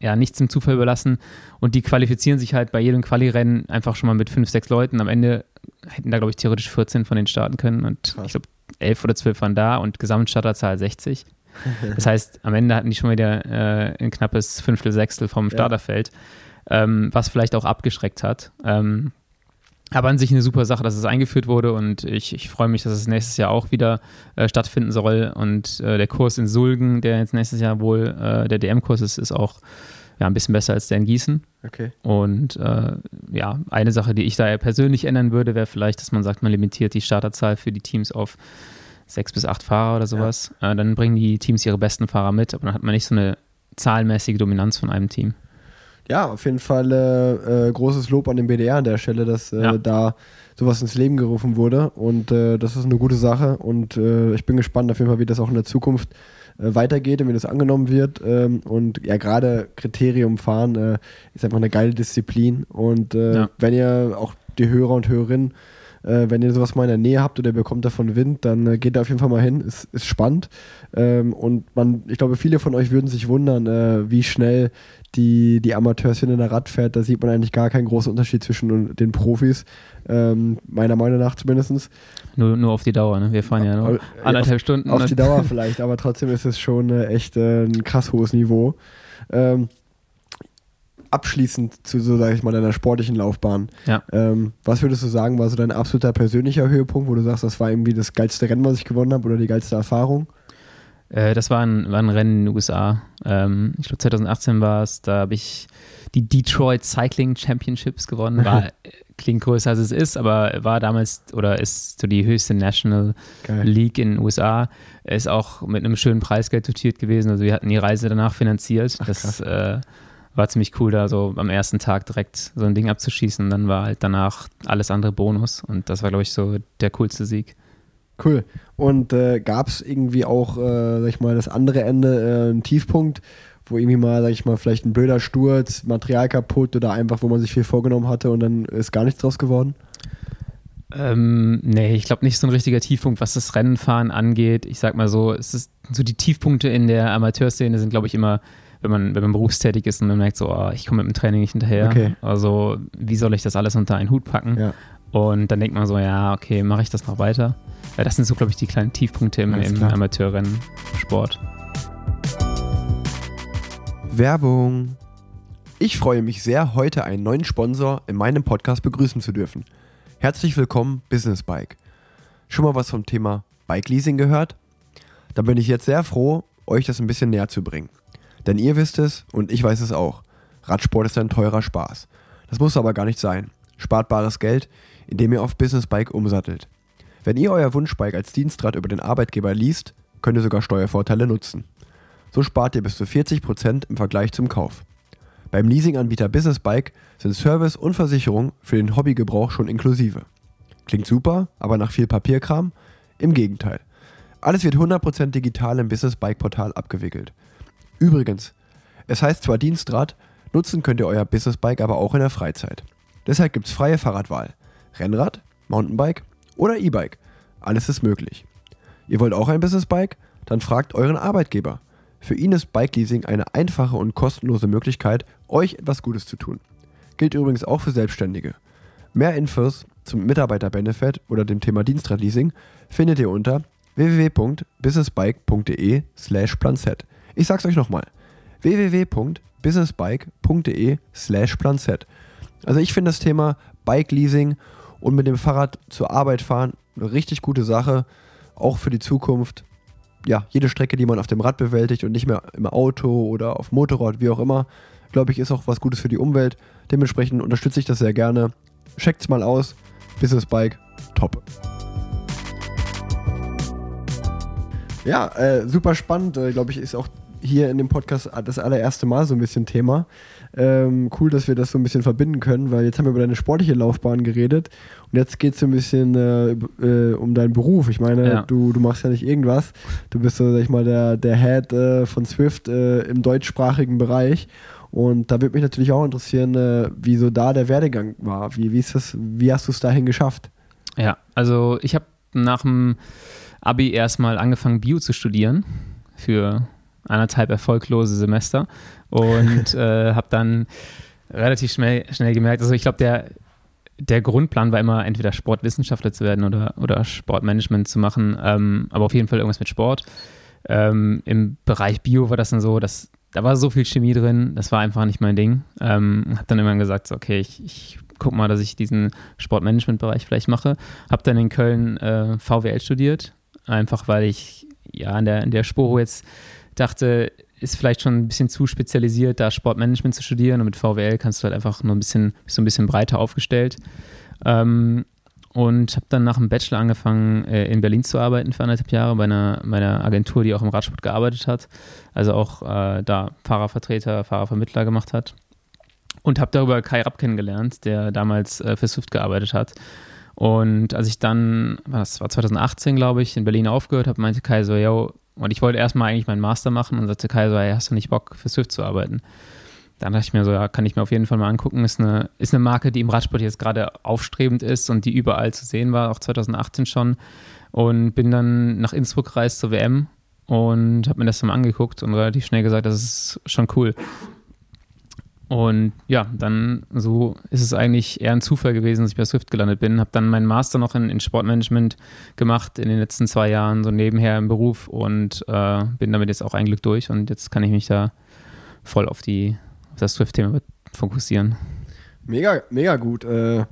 ja nichts dem Zufall überlassen und die qualifizieren sich halt bei jedem Quali-Rennen einfach schon mal mit fünf, sechs Leuten. Am Ende hätten da, glaube ich, theoretisch 14 von denen starten können und Krass. ich glaube, elf oder zwölf waren da und Gesamtstarterzahl 60. (laughs) Das heißt, am Ende hatten die schon wieder äh, ein knappes Fünftel, Sechstel vom Ja. Starterfeld, ähm, was vielleicht auch abgeschreckt hat. Ähm, aber an sich eine super Sache, dass es eingeführt wurde und ich, ich freue mich, dass es nächstes Jahr auch wieder äh, stattfinden soll. Und äh, der Kurs in Sulgen, der jetzt nächstes Jahr wohl äh, der DM-Kurs ist, ist auch ja, ein bisschen besser als der in Gießen. Okay. Und äh, ja, eine Sache, die ich da persönlich ändern würde, wäre vielleicht, dass man sagt, man limitiert die Starterzahl für die Teams auf sechs bis acht Fahrer oder sowas. Äh, dann bringen die Teams ihre besten Fahrer mit, aber dann hat man nicht so eine zahlenmäßige Dominanz von einem Team. Ja, auf jeden Fall äh, äh, großes Lob an den BDR an der Stelle, dass äh, Ja. da sowas ins Leben gerufen wurde. Und äh, das ist eine gute Sache. Und ich bin gespannt auf jeden Fall, wie das auch in der Zukunft äh, weitergeht und wie das angenommen wird. Ähm, und ja, gerade Kriterium fahren äh, ist einfach eine geile Disziplin. Und äh, Ja. wenn ihr auch die Hörer und Hörerinnen äh, wenn ihr sowas mal in der Nähe habt oder ihr bekommt davon Wind, dann äh, geht da auf jeden Fall mal hin. Ist, ist spannend. Ähm, und man, ich glaube, viele von euch würden sich wundern, äh, wie schnell die, die Amateurszene in der Rad fährt. Da sieht man eigentlich gar keinen großen Unterschied zwischen den Profis. Ähm, meiner Meinung nach zumindest. Nur, nur auf die Dauer, ne? Wir fahren ja nur Äh, anderthalb Stunden. Auf die Dauer vielleicht, aber trotzdem ist es schon äh, echt äh, ein krass hohes Niveau. Ähm, abschließend zu so, sage ich mal, deiner sportlichen Laufbahn. Ja. Ähm, was würdest du sagen, war so dein absoluter persönlicher Höhepunkt, wo du sagst, das war irgendwie das geilste Rennen, was ich gewonnen habe oder die geilste Erfahrung? Äh, das war ein, war ein Rennen in den USA. Ähm, ich glaube 2018 war es, da habe ich die Detroit Cycling Championships gewonnen. War, (laughs) klingt größer als es ist, aber war damals oder ist so die höchste National Geil. League in den USA. Ist auch mit einem schönen Preisgeld dotiert gewesen. Also wir hatten die Reise danach finanziert. Ach, das äh, war ziemlich cool, da so am ersten Tag direkt so ein Ding abzuschießen. Und dann war halt danach alles andere Bonus. Und das war, glaube ich, so der coolste Sieg. Cool. Und äh, gab es irgendwie auch, äh, sag ich mal, das andere Ende, äh, einen Tiefpunkt, wo irgendwie mal, sag ich mal, vielleicht ein blöder Sturz, Material kaputt oder einfach, wo man sich viel vorgenommen hatte und dann ist gar nichts draus geworden? Ähm, nee, ich glaube nicht so ein richtiger Tiefpunkt, was das Rennenfahren angeht. Ich sag mal so, es ist so die Tiefpunkte in der Amateurszene sind, glaube ich, immer, wenn man, wenn man berufstätig ist und man merkt so, oh, ich komme mit dem Training nicht hinterher. Okay. Also, wie soll ich das alles unter einen Hut packen? Ja. Und dann denkt man so, ja, okay, mache ich das noch weiter? Ja, das sind so, glaube ich, die kleinen Tiefpunkte im, im klar. Amateurrennsport. Werbung. Ich freue mich sehr, heute einen neuen Sponsor in meinem Podcast begrüßen zu dürfen. Herzlich willkommen, Business Bike. Schon mal was vom Thema Bike Leasing gehört? Da bin ich jetzt sehr froh, euch das ein bisschen näher zu bringen. Denn ihr wisst es und ich weiß es auch. Radsport ist ein teurer Spaß. Das muss aber gar nicht sein. Spart bares Geld, indem ihr auf Business Bike umsattelt. Wenn ihr euer Wunschbike als Dienstrad über den Arbeitgeber liest, könnt ihr sogar Steuervorteile nutzen. So spart ihr bis zu 40% im Vergleich zum Kauf. Beim Leasinganbieter Business Bike sind Service und Versicherung für den Hobbygebrauch schon inklusive. Klingt super, aber nach viel Papierkram? Im Gegenteil. Alles wird 100% digital im Business Bike Portal abgewickelt. Übrigens, es heißt zwar Dienstrad, nutzen könnt ihr euer Business Bike aber auch in der Freizeit. Deshalb gibt es freie Fahrradwahl. Rennrad, Mountainbike oder E-Bike. Alles ist möglich. Ihr wollt auch ein Business Bike? Dann fragt euren Arbeitgeber. Für ihn ist Bike Leasing eine einfache und kostenlose Möglichkeit, euch etwas Gutes zu tun. Gilt übrigens auch für Selbstständige. Mehr Infos zum Mitarbeiterbenefit oder dem Thema Dienstradleasing findet ihr unter www.businessbike.de slash planset. Ich sag's euch nochmal www.businessbike.de slash planset. Also ich finde das Thema Bike Leasing und mit dem Fahrrad zur Arbeit fahren eine richtig gute Sache, auch für die Zukunft. Ja, jede Strecke, die man auf dem Rad bewältigt und nicht mehr im Auto oder auf Motorrad, wie auch immer, glaube ich, ist auch was Gutes für die Umwelt. Dementsprechend unterstütze ich das sehr gerne. Checkt's mal aus. Business Bike, top. Ja, äh, super spannend, äh, glaube ich, ist auch hier in dem Podcast das allererste Mal so ein bisschen Thema. Ähm, cool, dass wir das so ein bisschen verbinden können, weil jetzt haben wir über deine sportliche Laufbahn geredet und jetzt geht es so ein bisschen äh, äh, um deinen Beruf. Ich meine, ja. du, du machst ja nicht irgendwas. Du bist so, sag ich mal, der, der Head äh, von Swift äh, im deutschsprachigen Bereich. Und da würde mich natürlich auch interessieren, äh, wie so da der Werdegang war. Wie, wie, ist das, wie hast du es dahin geschafft? Ja, also ich habe nach dem Abi erstmal angefangen, Bio zu studieren für anderthalb erfolglose Semester und (laughs) äh, habe dann relativ schnell, schnell gemerkt, also ich glaube, der, der Grundplan war immer, entweder Sportwissenschaftler zu werden oder, oder Sportmanagement zu machen, ähm, aber auf jeden Fall irgendwas mit Sport. Ähm, Im Bereich Bio war das dann so, dass da war so viel Chemie drin, das war einfach nicht mein Ding. Ähm, habe dann immer gesagt, so, okay, ich, ich guck mal, dass ich diesen Sportmanagement-Bereich vielleicht mache. Habe dann in Köln äh, VWL studiert, einfach weil ich ja in der, in der Sporo jetzt dachte, ist vielleicht schon ein bisschen zu spezialisiert, da Sportmanagement zu studieren und mit VWL kannst du halt einfach nur ein bisschen, so ein bisschen breiter aufgestellt. Ähm, und habe dann nach dem Bachelor angefangen, äh, in Berlin zu arbeiten für anderthalb Jahre bei einer, bei einer Agentur, die auch im Radsport gearbeitet hat. Also auch äh, da Fahrervertreter, Fahrervermittler gemacht hat. Und habe darüber Kai Rapp kennengelernt, der damals äh, für Swift gearbeitet hat. Und als ich dann, das war 2018, glaube ich, in Berlin aufgehört habe, meinte Kai so, yo, und ich wollte erstmal eigentlich meinen Master machen und sagte Kai so, hey, hast du nicht Bock für Swift zu arbeiten? Dann dachte ich mir so, ja, kann ich mir auf jeden Fall mal angucken. Ist eine, ist eine Marke, die im Radsport jetzt gerade aufstrebend ist und die überall zu sehen war, auch 2018 schon. Und bin dann nach Innsbruck gereist zur WM und habe mir das dann angeguckt und relativ schnell gesagt, das ist schon cool. Und ja, dann so ist es eigentlich eher ein Zufall gewesen, dass ich bei Swift gelandet bin. Habe dann meinen Master noch in, in, Sportmanagement gemacht in den letzten zwei Jahren, so nebenher im Beruf und äh, bin damit jetzt auch ein Glück durch. Und jetzt kann ich mich da voll auf, die, auf das Swift-Thema fokussieren. Mega, mega gut. Äh,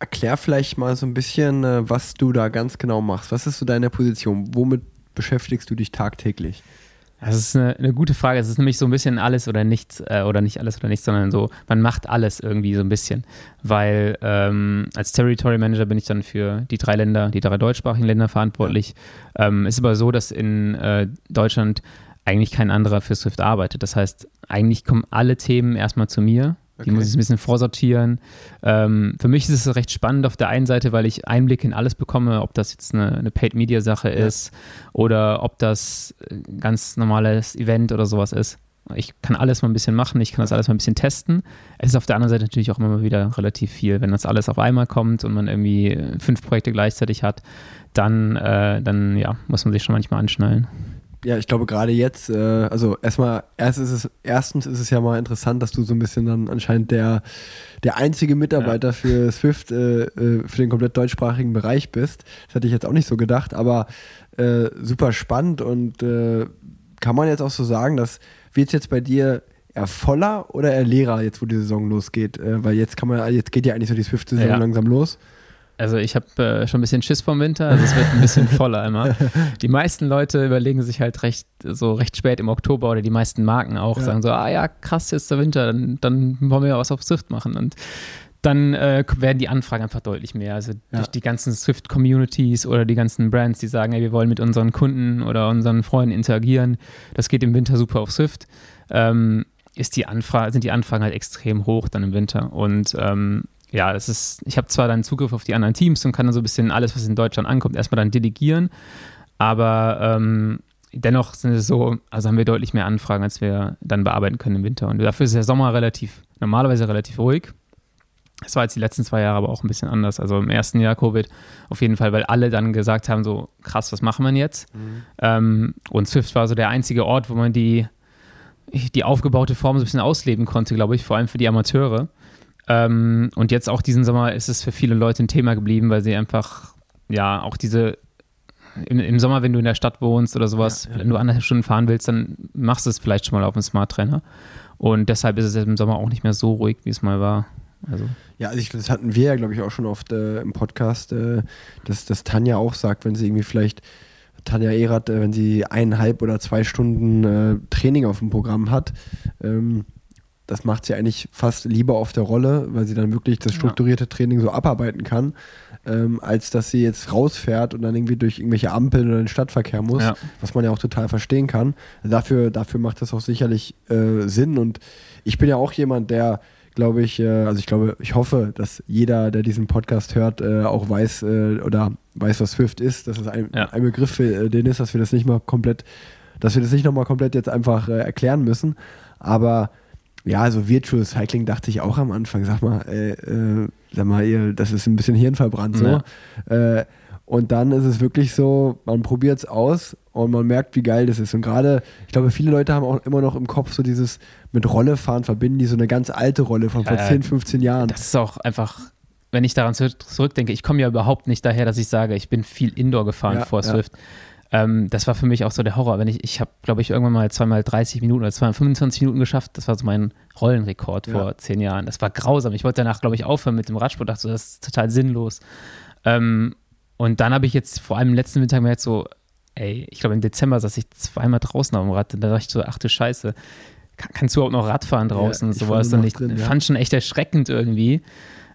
erklär vielleicht mal so ein bisschen, äh, was du da ganz genau machst. Was ist so deine Position? Womit beschäftigst du dich tagtäglich? Das ist eine, eine, gute Frage. Es ist nämlich so ein bisschen alles oder nichts äh, oder nicht alles oder nichts, sondern so, man macht alles irgendwie so ein bisschen. Weil ähm, als Territory Manager bin ich dann für die drei Länder, die drei deutschsprachigen Länder verantwortlich. Ähm, ist aber so, dass in äh, Deutschland eigentlich kein anderer für Swift arbeitet. Das heißt, eigentlich kommen alle Themen erstmal zu mir die muss ich ein bisschen vorsortieren. Ähm, für mich ist es recht spannend auf der einen Seite, weil ich Einblick in alles bekomme, ob das jetzt eine, eine Paid-Media-Sache ja. ist oder ob das ein ganz normales Event oder sowas ist. Ich kann alles mal ein bisschen machen, ich kann das alles mal ein bisschen testen. Es ist auf der anderen Seite natürlich auch immer wieder relativ viel. Wenn das alles auf einmal kommt und man irgendwie fünf Projekte gleichzeitig hat, dann, äh, dann ja, muss man sich schon manchmal anschnallen ja, ich glaube gerade jetzt, äh, also erstmal, erst ist es, erstens ist es ja mal interessant, dass du so ein bisschen dann anscheinend der, der einzige Mitarbeiter ja. für Swift äh, äh, für den komplett deutschsprachigen Bereich bist. Das hätte ich jetzt auch nicht so gedacht, aber äh, super spannend und äh, kann man jetzt auch so sagen, dass wird es jetzt bei dir eher voller oder eher leerer, jetzt wo die Saison losgeht? Äh, weil jetzt kann man, jetzt geht ja eigentlich so die Swift-Saison ja. langsam los. Also ich habe äh, schon ein bisschen Schiss vom Winter, also es wird ein bisschen (laughs) voller immer. Die meisten Leute überlegen sich halt recht so recht spät im Oktober oder die meisten Marken auch ja. sagen so, ah ja, krass, jetzt der Winter, dann, dann wollen wir ja was auf Swift machen und dann äh, werden die Anfragen einfach deutlich mehr. Also ja. durch die ganzen Swift-Communities oder die ganzen Brands, die sagen, ey, wir wollen mit unseren Kunden oder unseren Freunden interagieren. Das geht im Winter super auf Swift. Ähm, ist die Anfrage, sind die Anfragen halt extrem hoch dann im Winter. Und ähm, ja, das ist, ich habe zwar dann Zugriff auf die anderen Teams und kann dann so ein bisschen alles, was in Deutschland ankommt, erstmal dann delegieren, aber ähm, dennoch sind es so, also haben wir deutlich mehr Anfragen, als wir dann bearbeiten können im Winter. Und dafür ist der Sommer relativ, normalerweise relativ ruhig. Es war jetzt die letzten zwei Jahre aber auch ein bisschen anders. Also im ersten Jahr Covid auf jeden Fall, weil alle dann gesagt haben, so krass, was machen wir jetzt? Mhm. Ähm, und Swift war so der einzige Ort, wo man die, die aufgebaute Form so ein bisschen ausleben konnte, glaube ich, vor allem für die Amateure. Ähm, und jetzt auch diesen Sommer ist es für viele Leute ein Thema geblieben, weil sie einfach ja auch diese im, im, Sommer, wenn du in der Stadt wohnst oder sowas, ja, ja. wenn du anderthalb Stunden fahren willst, dann machst du es vielleicht schon mal auf dem Smart Trainer. Und deshalb ist es im Sommer auch nicht mehr so ruhig, wie es mal war. Also. Ja, also ich, das hatten wir ja, glaube ich, auch schon oft äh, im Podcast, äh, dass, dass Tanja auch sagt, wenn sie irgendwie vielleicht, Tanja Erath, äh, wenn sie eineinhalb oder zwei Stunden äh, Training auf dem Programm hat, ähm, das macht sie eigentlich fast lieber auf der Rolle, weil sie dann wirklich das strukturierte Training so abarbeiten kann, ähm, als dass sie jetzt rausfährt und dann irgendwie durch irgendwelche Ampeln oder den Stadtverkehr muss, ja. was man ja auch total verstehen kann. Dafür, dafür macht das auch sicherlich äh, Sinn und ich bin ja auch jemand, der glaube ich, äh, also ich glaube, ich hoffe, dass jeder, der diesen Podcast hört, äh, auch weiß äh, oder weiß, was Swift ist, dass es ein, ja. ein Begriff für den ist, dass wir das nicht mal komplett, dass wir das nicht nochmal komplett jetzt einfach erklären müssen. Aber ja, also Virtual Cycling dachte ich auch am Anfang, sag mal, äh, äh, sag mal, ihr, das ist ein bisschen hirnverbrannt so. Ja. Äh, und dann ist es wirklich so, man probiert es aus und man merkt, wie geil das ist. Und gerade, ich glaube, viele Leute haben auch immer noch im Kopf so dieses mit Rolle fahren, verbinden die so eine ganz alte Rolle von vor ja, 10, 15 Jahren. Das ist auch einfach, wenn ich daran zurückdenke, ich komme ja überhaupt nicht daher, dass ich sage, ich bin viel Indoor gefahren ja, vor Swift. Ja. Ähm, das war für mich auch so der Horror. Wenn ich, ich habe, glaube ich, irgendwann mal zweimal 30 Minuten oder zweimal 25 Minuten geschafft. Das war so mein Rollenrekord ja. vor zehn Jahren. Das war grausam. Ich wollte danach, glaube ich, aufhören mit dem Radsport. Dachte so, das ist total sinnlos. Ähm, und dann habe ich jetzt vor allem im letzten Winter gemerkt, so, ey, ich glaube im Dezember saß ich zweimal draußen auf dem Rad. Und da dachte ich so, ach du Scheiße, kann, kannst du auch noch Radfahren draußen ja, und sowas? Und ich drin, ja. fand schon echt erschreckend irgendwie.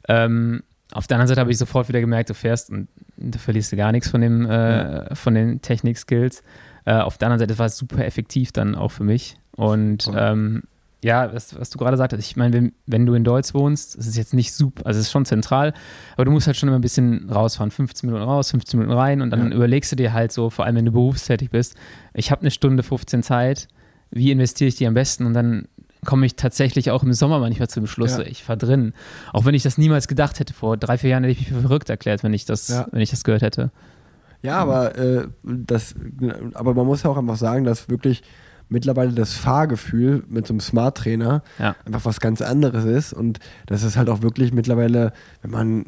Ähm, auf der anderen Seite habe ich sofort wieder gemerkt, du fährst und du verlierst gar nichts von, dem, äh, ja. von den Technik-Skills. Äh, auf der anderen Seite war es super effektiv dann auch für mich. Und ähm, ja, was, was, du gerade sagtest, ich meine, wenn, wenn, du in Deutsch wohnst, ist es jetzt nicht super, also es ist schon zentral, aber du musst halt schon immer ein bisschen rausfahren, 15 Minuten raus, 15 Minuten rein und dann ja. überlegst du dir halt so, vor allem wenn du berufstätig bist, ich habe eine Stunde 15 Zeit, wie investiere ich die am besten und dann komme ich tatsächlich auch im Sommer manchmal zum Schluss, ja. ich fahre drin. Auch wenn ich das niemals gedacht hätte. Vor drei, vier Jahren hätte ich mich für verrückt erklärt, wenn ich das, ja. wenn ich das gehört hätte. Ja, aber, äh, das, aber man muss ja auch einfach sagen, dass wirklich mittlerweile das Fahrgefühl mit so einem Smart Trainer ja. einfach was ganz anderes ist und das ist halt auch wirklich mittlerweile, wenn man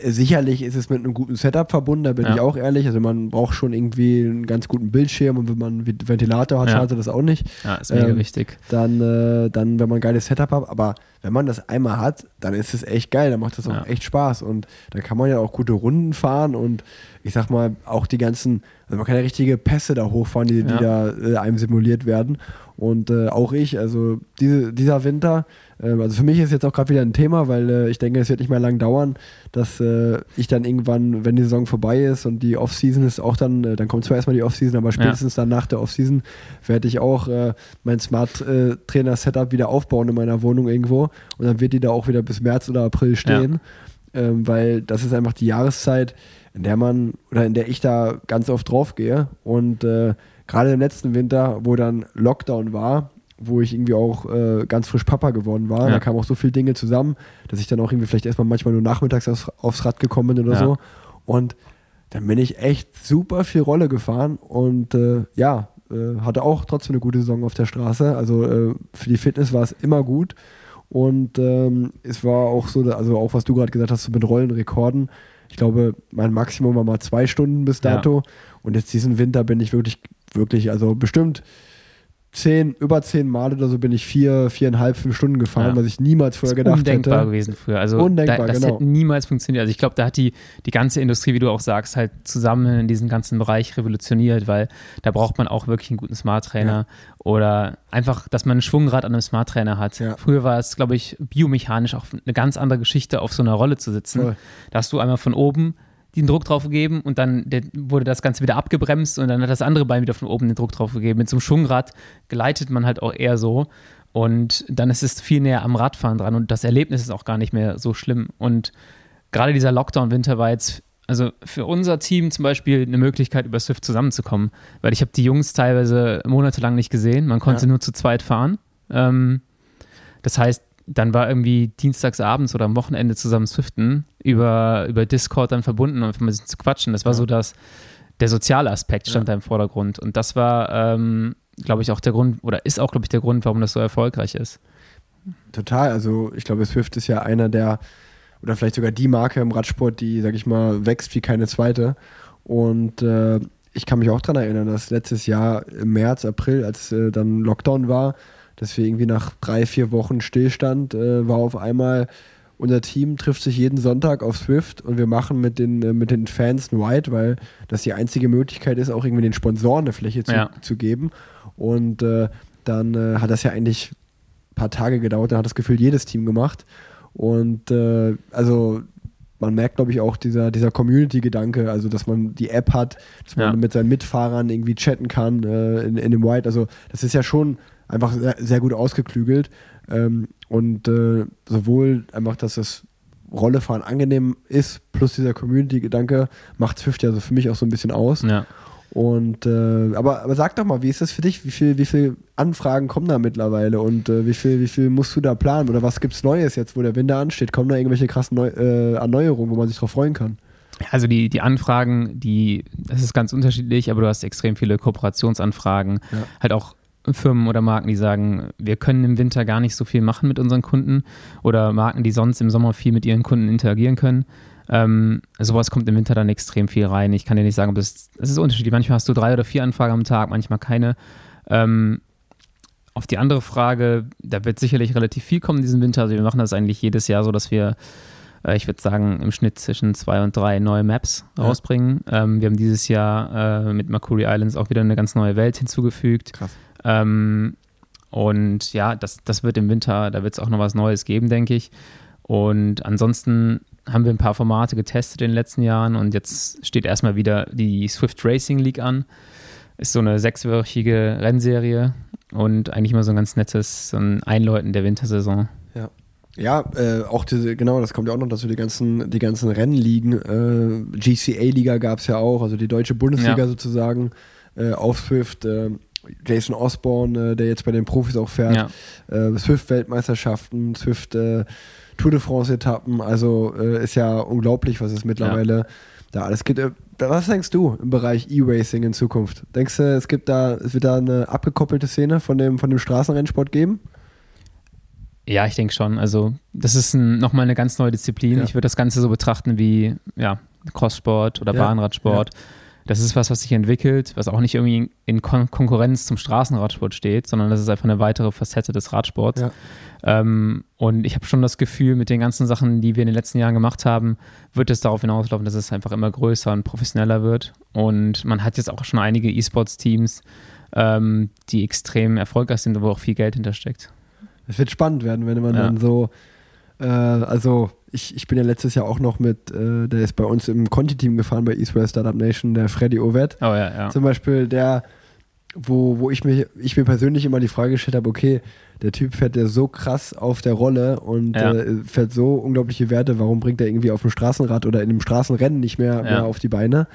sicherlich ist es mit einem guten Setup verbunden, da bin ja. ich auch ehrlich. Also man braucht schon irgendwie einen ganz guten Bildschirm und wenn man einen Ventilator hat, ja. schadet das auch nicht. Ja, ist mega ähm, wichtig. Dann, äh, dann, wenn man ein geiles Setup hat, aber wenn man das einmal hat, dann ist es echt geil, dann macht das auch ja. echt Spaß und dann kann man ja auch gute Runden fahren und ich sag mal, auch die ganzen, also man kann ja richtige Pässe da hochfahren, die, die da äh, einem simuliert werden und äh, auch ich, also diese, dieser Winter, also für mich ist jetzt auch gerade wieder ein Thema, weil äh, ich denke, es wird nicht mehr lang dauern, dass äh, ich dann irgendwann, wenn die Saison vorbei ist und die Offseason ist auch dann, äh, dann kommt zwar erstmal die Offseason, aber spätestens ja. dann nach der Offseason werde ich auch mein Smart Trainer Setup wieder aufbauen in meiner Wohnung irgendwo und dann wird die da auch wieder bis März oder April stehen, ja. ähm, weil das ist einfach die Jahreszeit, in der man oder in der ich da ganz oft drauf gehe und gerade im letzten Winter, wo dann Lockdown war, wo ich irgendwie auch äh, ganz frisch Papa geworden war. Ja. Da kamen auch so viele Dinge zusammen, dass ich dann auch irgendwie vielleicht erstmal manchmal nur nachmittags aufs, aufs Rad gekommen bin oder ja. so. Und dann bin ich echt super viel Rolle gefahren und äh, ja, äh, hatte auch trotzdem eine gute Saison auf der Straße. Also äh, für die Fitness war es immer gut. Und ähm, es war auch so, also auch was du gerade gesagt hast, so mit Rollenrekorden. Ich glaube, mein Maximum war mal zwei Stunden bis dato. Ja. Und jetzt diesen Winter bin ich wirklich, wirklich, also bestimmt zehn, über zehn Mal oder so bin ich vier, viereinhalb, fünf Stunden gefahren, ja. was ich niemals vorher gedacht undenkbar hätte. Undenkbar gewesen früher. Also undenkbar, da, das genau. hätte niemals funktioniert. Also ich glaube, da hat die, die ganze Industrie, wie du auch sagst, halt zusammen in diesem ganzen Bereich revolutioniert, weil da braucht man auch wirklich einen guten Smart Trainer ja. oder einfach, dass man ein Schwungrad an einem Smart Trainer hat. Ja. Früher war es, glaube ich, biomechanisch auch eine ganz andere Geschichte, auf so einer Rolle zu sitzen. Voll. Da hast du einmal von oben den Druck drauf gegeben und dann wurde das Ganze wieder abgebremst und dann hat das andere Bein wieder von oben den Druck drauf gegeben. Mit so einem Schwungrad gleitet man halt auch eher so und dann ist es viel näher am Radfahren dran und das Erlebnis ist auch gar nicht mehr so schlimm. Und gerade dieser Lockdown-Winter war jetzt also für unser Team zum Beispiel eine Möglichkeit, über Swift zusammenzukommen, weil ich habe die Jungs teilweise monatelang nicht gesehen. Man konnte ja. nur zu zweit fahren. Ähm, das heißt, dann war irgendwie dienstags abends oder am Wochenende zusammen Swiften über, über Discord dann verbunden und ein bisschen zu quatschen. Das war ja. so das, der soziale Aspekt stand ja. da im Vordergrund. Und das war, ähm, glaube ich, auch der Grund, oder ist auch, glaube ich, der Grund, warum das so erfolgreich ist. Total. Also ich glaube, Swift ist ja einer der, oder vielleicht sogar die Marke im Radsport, die, sag ich mal, wächst wie keine zweite. Und äh, ich kann mich auch daran erinnern, dass letztes Jahr im März, April, als äh, dann Lockdown war, dass wir irgendwie nach drei, vier Wochen Stillstand äh, war auf einmal unser Team trifft sich jeden Sonntag auf Swift und wir machen mit den, äh, mit den Fans ein White, weil das die einzige Möglichkeit ist, auch irgendwie den Sponsoren eine Fläche zu, Ja. zu geben. Und äh, dann äh, hat das ja eigentlich ein paar Tage gedauert, dann hat das Gefühl jedes Team gemacht. Und äh, also man merkt, glaube ich, auch dieser, dieser Community-Gedanke, also dass man die App hat, dass man Ja. mit seinen Mitfahrern irgendwie chatten kann äh, in, in dem White. Also das ist ja schon einfach sehr, sehr gut ausgeklügelt. Ähm, und äh, sowohl einfach, dass das Rollefahren angenehm ist, plus dieser Community-Gedanke, macht Swift ja so für mich auch so ein bisschen aus. Ja. Und äh, aber, aber sag doch mal, wie ist das für dich? Wie viel, wie viel Anfragen kommen da mittlerweile und äh, wie viel, wie viel musst du da planen? Oder was gibt's Neues jetzt, wo der Winter ansteht? Kommen da irgendwelche krassen Neu äh, Erneuerungen, wo man sich drauf freuen kann? Also die, die Anfragen, die, das ist ganz unterschiedlich, aber du hast extrem viele Kooperationsanfragen. Ja. Halt auch Firmen oder Marken, die sagen, wir können im Winter gar nicht so viel machen mit unseren Kunden oder Marken, die sonst im Sommer viel mit ihren Kunden interagieren können. Ähm, sowas kommt im Winter dann extrem viel rein. Ich kann dir nicht sagen, ob das, das ist unterschiedlich. Manchmal hast du drei oder vier Anfragen am Tag, manchmal keine. Ähm, auf die andere Frage, da wird sicherlich relativ viel kommen diesen Winter. Also wir machen das eigentlich jedes Jahr so, dass wir, äh, ich würde sagen, im Schnitt zwischen zwei und drei neue Maps Ja. rausbringen. Ähm, wir haben dieses Jahr äh, mit Makuri Islands auch wieder eine ganz neue Welt hinzugefügt. Krass. Ähm, und ja, das, das wird im Winter, da wird es auch noch was Neues geben, denke ich. Und ansonsten haben wir ein paar Formate getestet in den letzten Jahren und jetzt steht erstmal wieder die Swift Racing League an. Ist so eine sechswöchige Rennserie und eigentlich immer so ein ganz nettes so ein Einläuten der Wintersaison. Ja, äh, auch diese, genau, das kommt ja auch noch dazu, die ganzen, die ganzen Rennligen. Äh, GCA-Liga gab es ja auch, also die deutsche Bundesliga Ja. sozusagen äh, auf Swift. Äh, Jason Osborne, äh, der jetzt bei den Profis auch fährt. Ja. äh, Swift-Weltmeisterschaften, Swift äh, Tour de France-Etappen. Also äh, ist ja unglaublich, was es mittlerweile da alles gibt. Äh, was denkst du im Bereich E-Racing in Zukunft? Denkst du, es gibt da, es wird da eine abgekoppelte Szene von dem, von dem Straßenrennsport geben? Ja, ich denke schon. Also, das ist ein, nochmal eine ganz neue Disziplin. Ja. Ich würde das Ganze so betrachten wie ja, Crosssport oder Ja, Bahnradsport. Das ist was, was sich entwickelt, was auch nicht irgendwie in Kon Konkurrenz zum Straßenradsport steht, sondern das ist einfach eine weitere Facette des Radsports. Ja. Ähm, und ich habe schon das Gefühl, mit den ganzen Sachen, die wir in den letzten Jahren gemacht haben, wird es darauf hinauslaufen, dass es einfach immer größer und professioneller wird. Und man hat jetzt auch schon einige E-Sports-Teams, ähm, die extrem erfolgreich sind wo auch viel Geld hintersteckt. Es wird spannend werden, wenn man Ja. dann so, äh, also ich, ich bin ja letztes Jahr auch noch mit, äh, der ist bei uns im Conti-Team gefahren bei Eastwell Startup Nation, der Freddy Ovett. Oh ja, ja. Zum Beispiel der, wo, wo ich, mir, ich mir persönlich immer die Frage gestellt habe, okay, der Typ fährt ja so krass auf der Rolle und Ja. äh, fährt so unglaubliche Werte, warum bringt er irgendwie auf dem Straßenrad oder in einem Straßenrennen nicht mehr, mehr auf die Beine?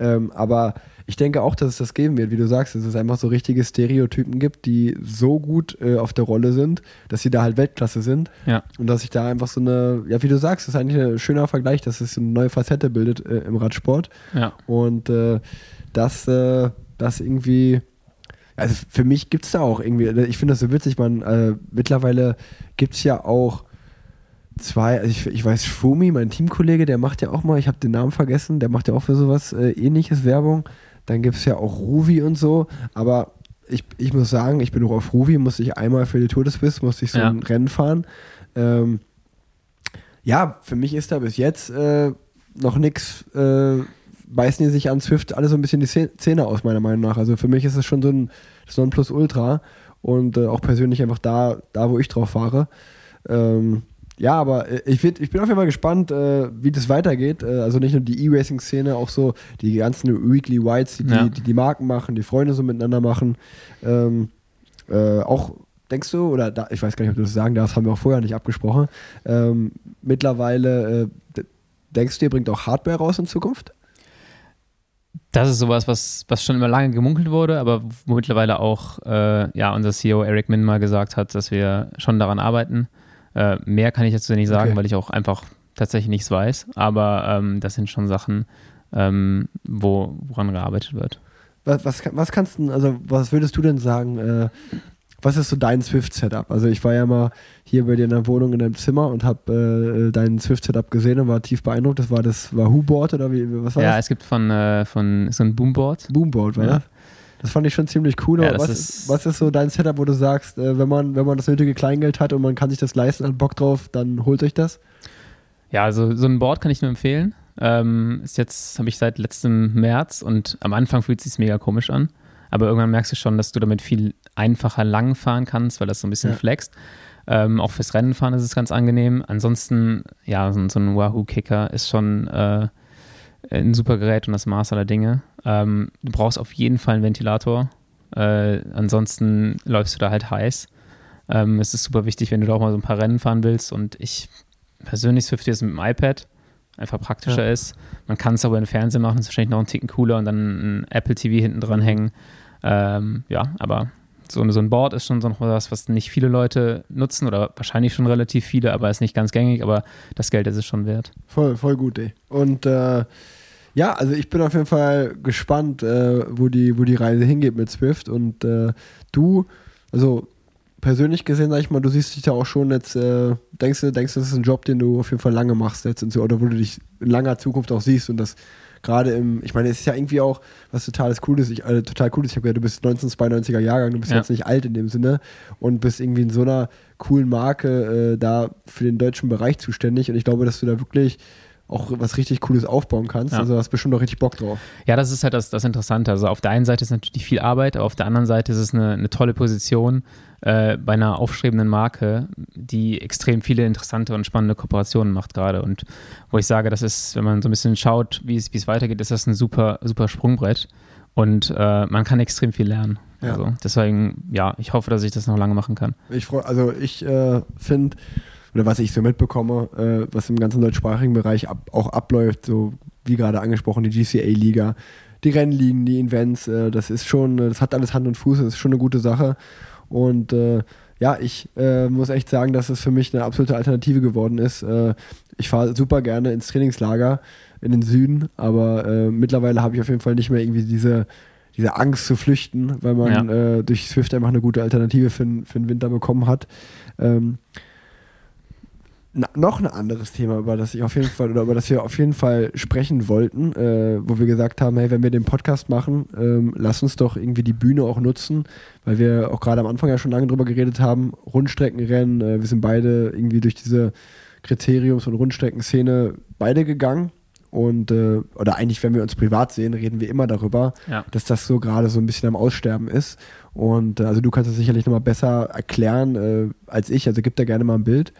Ähm, aber ich denke auch, dass es das geben wird, wie du sagst, dass es einfach so richtige Stereotypen gibt, die so gut äh, auf der Rolle sind, dass sie da halt Weltklasse sind. Ja. Und dass sich da einfach so eine, ja, wie du sagst, das ist eigentlich ein schöner Vergleich, dass es eine neue Facette bildet äh, im Radsport. Ja. Und äh, das, äh, das irgendwie, also für mich gibt es da auch irgendwie, ich finde das so witzig, man, äh, mittlerweile gibt es ja auch zwei, also ich, ich weiß, Fumi, mein Teamkollege, der macht ja auch mal, ich habe den Namen vergessen, der macht ja auch für sowas äh, ähnliches Werbung. Dann gibt es ja auch Ruvi und so, aber ich, ich muss sagen, ich bin auch auf Ruvi, musste ich einmal für die Tour des Swiss, musste ich so Ja. ein Rennen fahren. Ähm, ja, für mich ist da bis jetzt äh, noch nichts, äh, beißen die sich an Swift alle so ein bisschen die Zäh- Zähne aus, meiner Meinung nach. Also für mich ist es schon so ein Nonplusultra und äh, auch persönlich einfach da, da, wo ich drauf fahre. Ähm, ja, aber äh, ich, werd, ich bin auf jeden Fall gespannt, äh, wie das weitergeht. Äh, also nicht nur die E-Racing-Szene, auch so die ganzen Weekly Whites, die die, Ja. die die Marken machen, die Freunde so miteinander machen. Ähm, äh, auch denkst du, oder da, ich weiß gar nicht, ob du das sagen darfst, haben wir auch vorher nicht abgesprochen. Ähm, mittlerweile, äh, denkst du, ihr bringt auch Hardware raus in Zukunft? Das ist sowas, was, was schon immer lange gemunkelt wurde, aber wo mittlerweile auch äh, ja, unser CEO Eric Min mal gesagt hat, dass wir schon daran arbeiten. Äh, mehr kann ich dazu nicht sagen, Okay. weil ich auch einfach tatsächlich nichts weiß. Aber ähm, das sind schon Sachen, ähm, wo, woran gearbeitet wird. Was, was, was kannst du, also was würdest du denn sagen, äh, was ist so dein Swift-Setup? Also ich war ja mal hier bei dir in der Wohnung in deinem Zimmer und habe äh, dein Swift-Setup gesehen und war tief beeindruckt. Das war das Wahoo-Board oder wie, was war ja, das? es gibt von, äh, von so ein Boomboard. Boomboard, war Ja. das? Das fand ich schon ziemlich cool. Ja, was, ist- was ist so dein Setup, wo du sagst, äh, wenn, man, wenn man das nötige Kleingeld hat und man kann sich das leisten, hat Bock drauf, dann holt euch das? Ja, also so ein Board kann ich nur empfehlen. Ähm, ist jetzt, habe ich seit letztem März und am Anfang fühlt es sich mega komisch an. Aber irgendwann merkst du schon, dass du damit viel einfacher lang fahren kannst, weil das so ein bisschen Ja. flext. Ähm, auch fürs Rennenfahren ist es ganz angenehm. Ansonsten, ja, so, ein- so ein Wahoo-Kicker ist schon äh, ein super Gerät und das Maß aller Dinge. Ähm, du brauchst auf jeden Fall einen Ventilator. Äh, ansonsten läufst du da halt heiß. Ähm, es ist super wichtig, wenn du da auch mal so ein paar Rennen fahren willst. Und ich persönlich Swift jetzt mit dem iPad einfach praktischer Ja. ist. Man kann es aber im Fernsehen machen, ist wahrscheinlich noch ein Ticken cooler und dann ein Apple TV hinten dran hängen. Ähm, ja, aber so, so ein Board ist schon so noch was, was nicht viele Leute nutzen oder wahrscheinlich schon relativ viele, aber ist nicht ganz gängig, aber das Geld ist es schon wert. Voll, voll gut, ey. Und äh, ja, also ich bin auf jeden Fall gespannt, äh, wo, die, wo die Reise hingeht mit Swift. Und äh, du, also persönlich gesehen, sag ich mal, du siehst dich da auch schon jetzt, äh, denkst du, denkst du, das ist ein Job, den du auf jeden Fall lange machst jetzt und so, oder wo du dich in langer Zukunft auch siehst und das gerade im, ich meine, es ist ja irgendwie auch was totales Cooles, ich, äh, total cool ist, ich habe gehört, du bist 1992er Jahrgang, du bist Ja. jetzt nicht alt in dem Sinne und bist irgendwie in so einer coolen Marke äh, da für den deutschen Bereich zuständig und ich glaube, dass du da wirklich auch was richtig Cooles aufbauen kannst. Ja. Also hast bestimmt auch richtig Bock drauf. Ja, das ist halt das, das Interessante. Also auf der einen Seite ist natürlich viel Arbeit, aber auf der anderen Seite ist es eine, eine tolle Position äh, bei einer aufstrebenden Marke, die extrem viele interessante und spannende Kooperationen macht gerade. Und wo ich sage, das ist, wenn man so ein bisschen schaut, wie es, wie es weitergeht, ist das ein super, super Sprungbrett. Und äh, man kann extrem viel lernen. Ja. Also deswegen, ja, ich hoffe, dass ich das noch lange machen kann. Ich freu, also ich äh, finde, oder was ich so mitbekomme, äh, was im ganzen deutschsprachigen Bereich ab, auch abläuft, so wie gerade angesprochen, die GCA-Liga, die Rennligen, die Events, äh, das ist schon, äh, das hat alles Hand und Fuß, das ist schon eine gute Sache. Und äh, ja, ich äh, muss echt sagen, dass es für mich eine absolute Alternative geworden ist. Äh, ich fahre super gerne ins Trainingslager in den Süden, aber mittlerweile habe ich auf jeden Fall nicht mehr irgendwie diese, diese Angst zu flüchten, weil man äh, durch Swift einfach eine gute Alternative für, den- für den Winter bekommen hat. Ähm, na, noch ein anderes Thema, über das ich auf jeden Fall oder über das wir auf jeden Fall sprechen wollten, äh, wo wir gesagt haben, hey, wenn wir den Podcast machen, ähm, lass uns doch irgendwie die Bühne auch nutzen, weil wir auch gerade am Anfang ja schon lange drüber geredet haben, Rundstreckenrennen, äh, wir sind beide irgendwie durch diese Kriteriums- und Rundstreckenszene beide gegangen und äh, oder eigentlich, wenn wir uns privat sehen, reden wir immer darüber, Ja. dass das so gerade so ein bisschen am Aussterben ist und äh, also du kannst es sicherlich nochmal besser erklären äh, als ich, also gib da gerne mal ein Bild.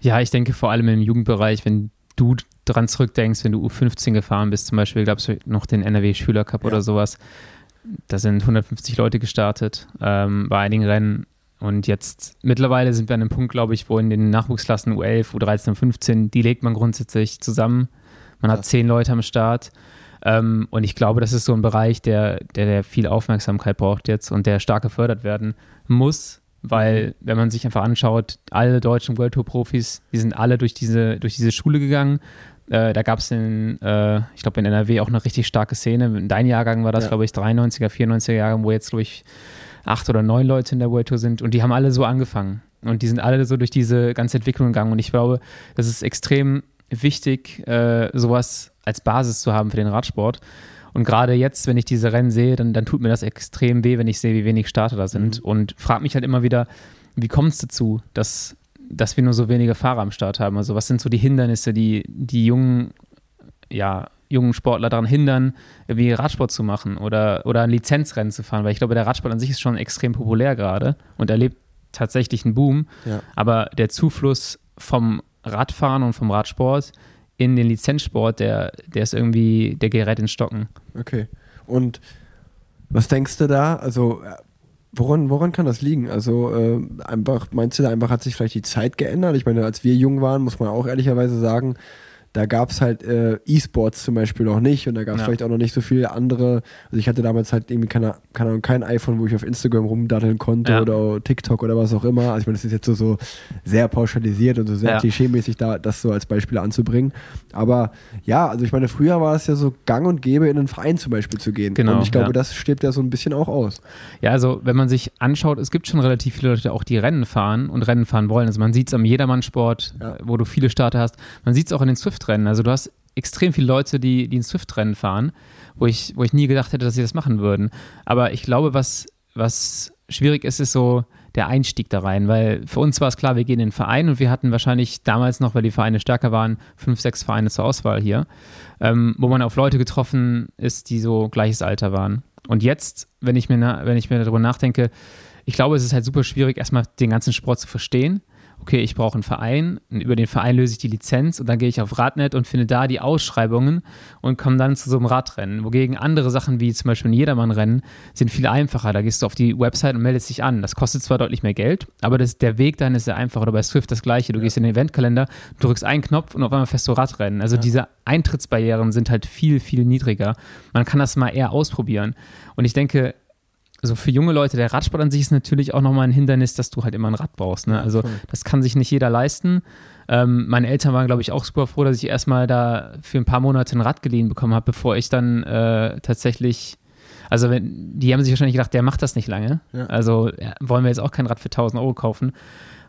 Ja, ich denke vor allem im Jugendbereich, wenn du dran zurückdenkst, wenn du U15 gefahren bist, zum Beispiel gab es noch den NRW Schüler Cup Ja. oder sowas, da sind 150 Leute gestartet ähm, bei einigen Rennen und jetzt mittlerweile sind wir an einem Punkt, glaube ich, wo in den Nachwuchsklassen U11, U13, U15, die legt man grundsätzlich zusammen. Man hat Krass. zehn Leute am Start. Ähm, und ich glaube, das ist so ein Bereich, der, der, der viel Aufmerksamkeit braucht jetzt und der stark gefördert werden muss, weil, wenn man sich einfach anschaut, alle deutschen World Tour Profis, die sind alle durch diese, durch diese Schule gegangen. Äh, da gab es in, äh, ich glaube, in NRW auch eine richtig starke Szene. In deinem Jahrgang war das, Ja. glaube ich, 93er, 94er Jahrgang, wo jetzt, glaube ich, acht oder neun Leute in der World Tour sind und die haben alle so angefangen. Und die sind alle so durch diese ganze Entwicklung gegangen. Und ich glaube, das ist extrem wichtig, äh, sowas als Basis zu haben für den Radsport. Und gerade jetzt, wenn ich diese Rennen sehe, dann, dann tut mir das extrem weh, wenn ich sehe, wie wenig Starter da sind. Und frage mich halt immer wieder, wie kommt es dazu, dass, dass wir nur so wenige Fahrer am Start haben? Also was sind so die Hindernisse, die die jungen, ja, jungen Sportler daran hindern, wie Radsport zu machen oder, oder ein Lizenzrennen zu fahren? Weil ich glaube, der Radsport an sich ist schon extrem populär gerade und erlebt tatsächlich einen Boom. Ja. Aber der Zufluss vom Radfahren und vom Radsport in den Lizenzsport, der, der ist irgendwie, der gerät ins Stocken. Okay. Und was denkst du da? Also, äh, woran, woran kann das liegen? Also, äh, einfach, meinst du da einfach, hat sich vielleicht die Zeit geändert? Ich meine, als wir jung waren, muss man auch ehrlicherweise sagen, da gab es halt äh, E-Sports zum Beispiel noch nicht und da gab es Ja. vielleicht auch noch nicht so viele andere. Also ich hatte damals halt irgendwie keine, keine Ahnung, kein iPhone, wo ich auf Instagram rumdatteln konnte Ja. oder TikTok oder was auch immer. Also ich meine, das ist jetzt so, so sehr pauschalisiert und so sehr Ja. klischeemäßig da, das so als Beispiel anzubringen. Aber ja, also ich meine, früher war es ja so gang und gäbe, in einen Verein zum Beispiel zu gehen. Genau, und ich glaube, das stirbt ja so ein bisschen auch aus. Ja, also wenn man sich anschaut, es gibt schon relativ viele Leute auch, die Rennen fahren und Rennen fahren wollen. Also man sieht es am Jedermann-Sport, wo du viele Starter hast. Man sieht es auch in den Swift-Rennen. Also du hast extrem viele Leute, die, die ein Swift-Rennen fahren, wo ich, wo ich nie gedacht hätte, dass sie das machen würden. Aber ich glaube, was, was schwierig ist, ist so der Einstieg da rein, weil für uns war es klar, wir gehen in den Verein und wir hatten wahrscheinlich damals noch, weil die Vereine stärker waren, fünf, sechs Vereine zur Auswahl hier, ähm, wo man auf Leute getroffen ist, die so gleiches Alter waren. Und jetzt, wenn ich mir, wenn ich mir darüber nachdenke, ich glaube, es ist halt super schwierig, erstmal den ganzen Sport zu verstehen. Okay, ich brauche einen Verein, und über den Verein löse ich die Lizenz und dann gehe ich auf Radnet und finde da die Ausschreibungen und komme dann zu so einem Radrennen. Wogegen andere Sachen wie zum Beispiel ein Jedermannrennen sind viel einfacher. Da gehst du auf die Website und meldest dich an. Das kostet zwar deutlich mehr Geld, aber das, der Weg dahin ist sehr einfach. Oder bei Swift das gleiche. Du gehst in den Eventkalender, drückst einen Knopf und auf einmal fährst du Radrennen. Also diese Eintrittsbarrieren sind halt viel, viel niedriger. Man kann das mal eher ausprobieren. Und ich denke, also für junge Leute, der Radsport an sich ist natürlich auch nochmal ein Hindernis, dass du halt immer ein Rad brauchst. Ne? Also das kann sich nicht jeder leisten. Ähm, meine Eltern waren, glaube ich, auch super froh, dass ich erstmal da für ein paar Monate ein Rad geliehen bekommen habe, bevor ich dann äh, tatsächlich, also wenn, die haben sich wahrscheinlich gedacht, der macht das nicht lange. Ja. Also ja, wollen wir jetzt auch kein Rad für 1000 Euro kaufen.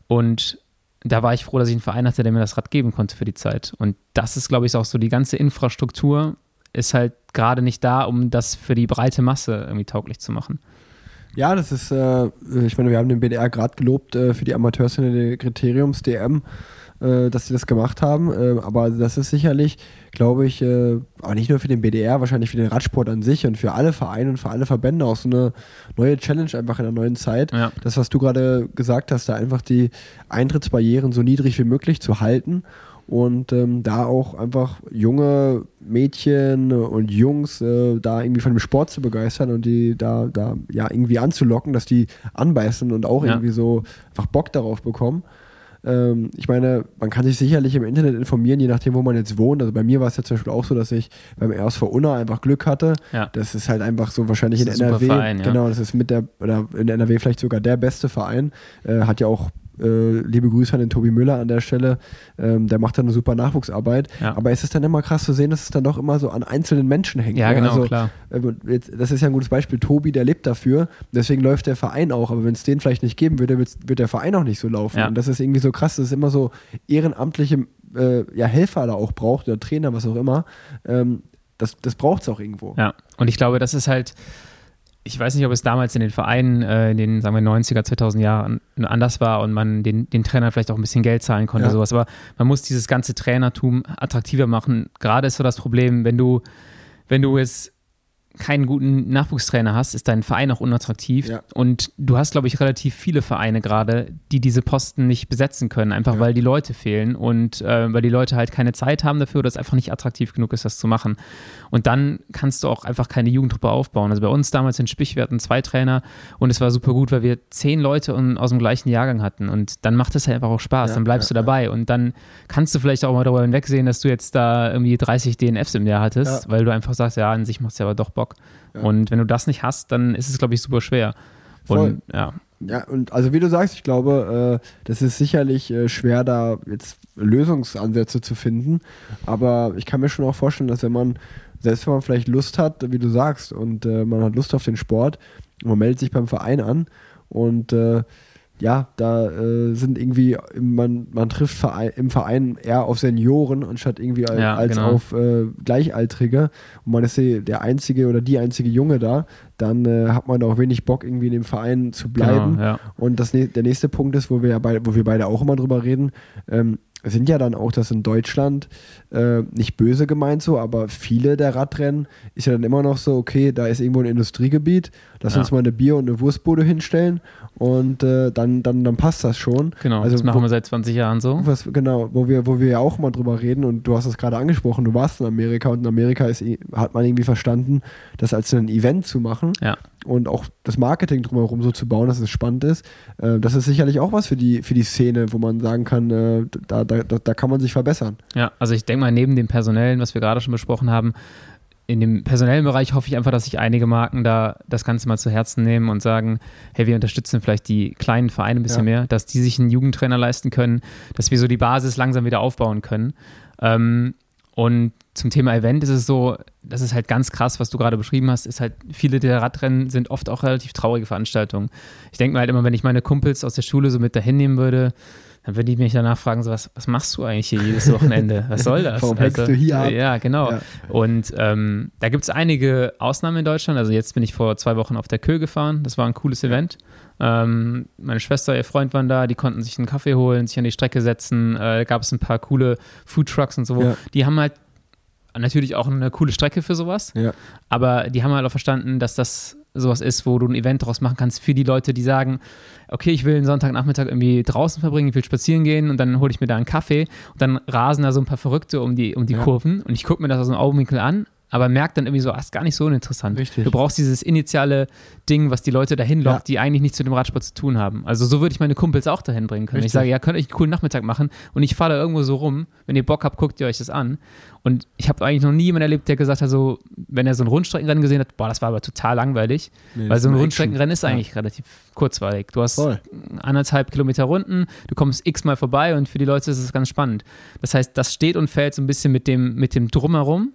Und da war ich froh, dass ich einen Verein hatte, der mir das Rad geben konnte für die Zeit. Und das ist, glaube ich, auch so, die ganze Infrastruktur ist halt gerade nicht da, um das für die breite Masse irgendwie tauglich zu machen. Ja, das ist, äh, ich meine, wir haben den BDR gerade gelobt äh, für die Amateurszene der Kriteriums DM, äh, dass sie das gemacht haben. Äh, aber das ist sicherlich, glaube ich, äh, aber nicht nur für den BDR, wahrscheinlich für den Radsport an sich und für alle Vereine und für alle Verbände auch so eine neue Challenge einfach in der neuen Zeit. Ja. Das, was du gerade gesagt hast, da einfach die Eintrittsbarrieren so niedrig wie möglich zu halten und ähm, da auch einfach junge Mädchen und Jungs äh, da irgendwie von dem Sport zu begeistern und die da, da ja irgendwie anzulocken, dass die anbeißen und auch Ja. irgendwie so einfach Bock darauf bekommen. Ähm, ich meine, man kann sich sicherlich im Internet informieren, je nachdem, wo man jetzt wohnt. Also bei mir war es ja zum Beispiel auch so, dass ich beim RSV Unna einfach Glück hatte. Ja. Das ist halt einfach so wahrscheinlich in Das ist ein NRW. Verein, ja. Genau, das ist mit der, oder in NRW vielleicht sogar der beste Verein. Äh, hat ja auch äh, liebe Grüße an den Tobi Müller an der Stelle. Ähm, der macht da eine super Nachwuchsarbeit. Ja. Aber es ist dann immer krass zu sehen, dass es dann doch immer so an einzelnen Menschen hängt. Ja, ne? genau, also, klar. äh, jetzt, das ist ja ein gutes Beispiel. Tobi, der lebt dafür. Deswegen läuft der Verein auch. Aber wenn es den vielleicht nicht geben würde, wird, der Verein auch nicht so laufen. Ja. Und das ist irgendwie so krass, dass es immer so ehrenamtliche äh, ja, Helfer da auch braucht oder Trainer, was auch immer. Ähm, das das braucht es auch irgendwo. Ja, und ich glaube, das ist halt, ich weiß nicht, ob es damals in den Vereinen äh, in den, sagen wir, 90er, 2000 Jahren anders war und man den, den Trainer vielleicht auch ein bisschen Geld zahlen konnte, Ja. sowas. Aber man muss dieses ganze Trainertum attraktiver machen. Gerade ist so das Problem, wenn du, wenn du jetzt keinen guten Nachwuchstrainer hast, ist dein Verein auch unattraktiv. Ja. Und du hast, glaube ich, relativ viele Vereine gerade, die diese Posten nicht besetzen können, einfach weil die Leute fehlen und äh, weil die Leute halt keine Zeit haben dafür oder es einfach nicht attraktiv genug ist, das zu machen. Und dann kannst du auch einfach keine Jugendtruppe aufbauen. Also bei uns damals in Spich, wir hatten zwei Trainer und es war super gut, weil wir zehn Leute aus dem gleichen Jahrgang hatten. Und dann macht es halt einfach auch Spaß, Ja, dann bleibst ja, du dabei. Und dann kannst du vielleicht auch mal darüber hinwegsehen, dass du jetzt da irgendwie 30 DNFs im Jahr hattest, Ja. weil du einfach sagst, ja, an sich macht es ja aber doch Bock. Ja. Und wenn du das nicht hast, dann ist es, glaube ich, super schwer. Voll. Und ja, Ja, und also wie du sagst, ich glaube, äh, das ist sicherlich äh, schwer, da jetzt Lösungsansätze zu finden. Aber ich kann mir schon auch vorstellen, dass wenn man, selbst wenn man vielleicht Lust hat, wie du sagst, und äh, man hat Lust auf den Sport, man meldet sich beim Verein an und äh, ja, da äh, sind irgendwie, man, man trifft Verein, im Verein eher auf Senioren anstatt irgendwie al- Ja, als genau. auf äh, Gleichaltrige und man ist die- der einzige oder die einzige Junge da, dann äh, hat man auch wenig Bock, irgendwie in dem Verein zu bleiben. Genau, ja. Und das, der nächste Punkt ist, wo wir, ja beide, wo wir beide auch immer drüber reden, ähm, sind ja dann auch, dass in Deutschland äh, nicht böse gemeint so, aber viele der Radrennen ist ja dann immer noch so, okay, da ist irgendwo ein Industriegebiet, lass Ja. uns mal eine Bier- und eine Wurstbude hinstellen und äh, dann, dann, dann passt das schon. Genau, Also das machen wo- wir seit 20 Jahren so. was, genau, wo wir, wo wir ja auch mal drüber reden und du hast es gerade angesprochen, du warst in Amerika und in Amerika ist, hat man irgendwie verstanden, das als ein Event zu machen Ja. Und auch das Marketing drumherum so zu bauen, dass es spannend ist. Äh, das ist sicherlich auch was für die, für die Szene, wo man sagen kann, äh, da, da, da, da kann man sich verbessern. Ja, also ich denke mal, neben dem Personellen, was wir gerade schon besprochen haben, in dem personellen Bereich hoffe ich einfach, dass sich einige Marken da das Ganze mal zu Herzen nehmen und sagen, hey, wir unterstützen vielleicht die kleinen Vereine ein bisschen ja. mehr, dass die sich einen Jugendtrainer leisten können, dass wir so die Basis langsam wieder aufbauen können. Ähm, und zum Thema Event ist es so, das ist halt ganz krass, was du gerade beschrieben hast, ist halt, viele der Radrennen sind oft auch relativ traurige Veranstaltungen. Ich denke mir halt immer, wenn ich meine Kumpels aus der Schule so mit dahin nehmen würde, dann würde ich mich danach fragen, so, was, was machst du eigentlich hier jedes Wochenende? Was (laughs) soll das? Warum also, du hier ab? Ja, genau. Ja. Und ähm, da gibt es einige Ausnahmen in Deutschland. Also jetzt bin ich vor zwei Wochen auf der Kö gefahren. Das war ein cooles Event. Ähm, meine Schwester, ihr Freund waren da, die konnten sich einen Kaffee holen, sich an die Strecke setzen. Äh, gab es ein paar coole Foodtrucks und so. Ja. Die haben halt natürlich auch eine coole Strecke für sowas. Ja. Aber die haben halt auch verstanden, dass das sowas ist, wo du ein Event draus machen kannst für die Leute, die sagen, okay, ich will einen Sonntagnachmittag irgendwie draußen verbringen, ich will spazieren gehen und dann hole ich mir da einen Kaffee und dann rasen da so ein paar Verrückte um die, um die ja. Kurven und ich gucke mir das aus dem Augenwinkel an, aber merkt dann irgendwie so, ah, ist gar nicht so uninteressant. Richtig. Du brauchst dieses initiale Ding, was die Leute dahin lockt, ja. die eigentlich nichts mit dem Radsport zu tun haben. Also so würde ich meine Kumpels auch dahin bringen können. Richtig. Ich sage, ja, könnt ihr euch einen coolen Nachmittag machen und ich fahre da irgendwo so rum. Wenn ihr Bock habt, guckt ihr euch das an. Und ich habe eigentlich noch nie jemanden erlebt, der gesagt hat, so, wenn er so ein Rundstreckenrennen gesehen hat, boah, das war aber total langweilig. Nee, weil so ein Rundstreckenrennen ist eigentlich ja. relativ kurzweilig. Du hast Voll. anderthalb Kilometer Runden, du kommst x-mal vorbei und für die Leute ist es ganz spannend. Das heißt, das steht und fällt so ein bisschen mit dem, mit dem Drumherum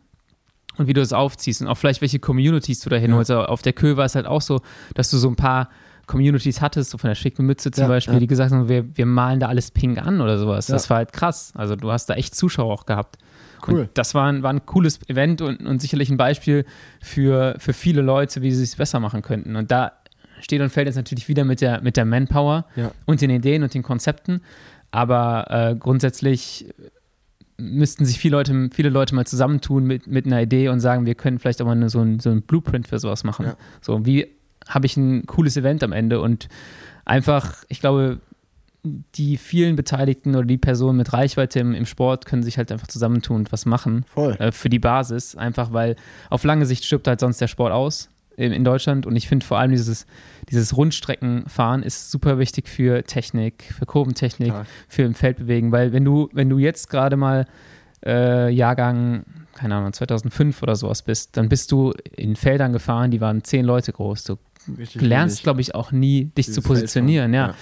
und wie du es aufziehst und auch vielleicht welche Communities du da hinholst. Ja. Auf der Kö war es halt auch so, dass du so ein paar Communities hattest, so von der schicken Mütze zum ja, Beispiel, ja. die gesagt haben, wir, wir malen da alles pink an oder sowas. Das war halt krass. Also du hast da echt Zuschauer auch gehabt. Cool. Und das war ein, war ein cooles Event und, und sicherlich ein Beispiel für, für viele Leute, wie sie es besser machen könnten. Und da steht und fällt jetzt natürlich wieder mit der, mit der Manpower und den Ideen und den Konzepten. Aber äh, grundsätzlich müssten sich viele Leute, viele Leute mal zusammentun mit, mit einer Idee und sagen, wir können vielleicht auch mal so, ein, so ein Blueprint für sowas machen. Ja. So, wie habe ich ein cooles Event am Ende und einfach, ich glaube, die vielen Beteiligten oder die Personen mit Reichweite im, im Sport können sich halt einfach zusammentun und was machen. Äh, für die Basis, einfach weil auf lange Sicht stirbt halt sonst der Sport aus in, Deutschland. Und ich finde vor allem dieses, dieses Rundstreckenfahren ist super wichtig für Technik, für Kurbentechnik, Klar. für im Feld bewegen. Weil wenn du, wenn du jetzt gerade mal äh, Jahrgang, keine Ahnung, 2005 oder sowas bist, dann bist du in Feldern gefahren, die waren zehn Leute groß. Du Richtig lernst, glaube ich, auch nie, dich zu positionieren. Ja. ja.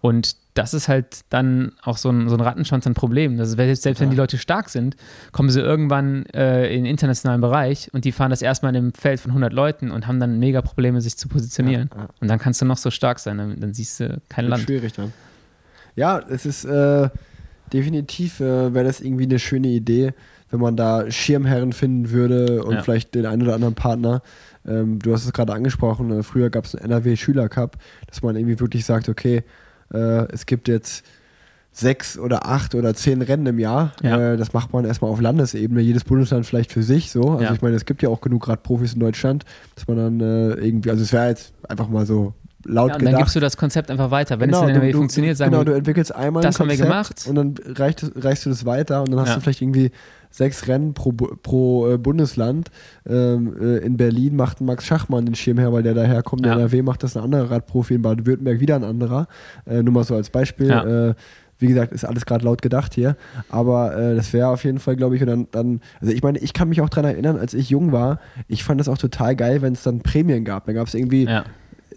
Und das ist halt dann auch so ein, so ein Rattenschwanz ein Problem. Das ist, selbst wenn die Leute stark sind, kommen sie irgendwann äh, in den internationalen Bereich und die fahren das erstmal in einem Feld von 100 Leuten und haben dann mega Probleme, sich zu positionieren. Ja, ja. Und dann kannst du noch so stark sein, dann, dann siehst du kein Land. Schwierig dann. Ja, es ist äh, definitiv, äh, wäre das irgendwie eine schöne Idee, wenn man da Schirmherren finden würde und ja. vielleicht den einen oder anderen Partner. Ähm, du hast es gerade angesprochen, äh, früher gab es einen NRW-Schülercup, dass man irgendwie wirklich sagt, okay, äh, es gibt jetzt sechs oder acht oder zehn Rennen im Jahr. Ja. Äh, das macht man erstmal auf Landesebene, jedes Bundesland vielleicht für sich so. Also ja. ich meine, es gibt ja auch genug Radprofis in Deutschland, dass man dann äh, irgendwie, also es wäre jetzt einfach mal so laut ja, und gedacht. dann gibst du das Konzept einfach weiter. Wenn genau, es in der funktioniert, sagen Genau, du entwickelst einmal das haben wir gemacht. und dann reicht, reichst du das weiter und dann hast du vielleicht irgendwie sechs Rennen pro, pro äh, Bundesland. Ähm, äh, in Berlin macht Max Schachmann den Schirm her, weil der daherkommt. Ja. In NRW macht das ein anderer Radprofi, in Baden-Württemberg wieder ein anderer. Äh, nur mal so als Beispiel. Ja. Äh, wie gesagt, ist alles gerade laut gedacht hier. Aber äh, das wäre auf jeden Fall, glaube ich, und dann, dann, also ich meine, ich kann mich auch daran erinnern, als ich jung war, ich fand das auch total geil, wenn es dann Prämien gab. Da gab es irgendwie ja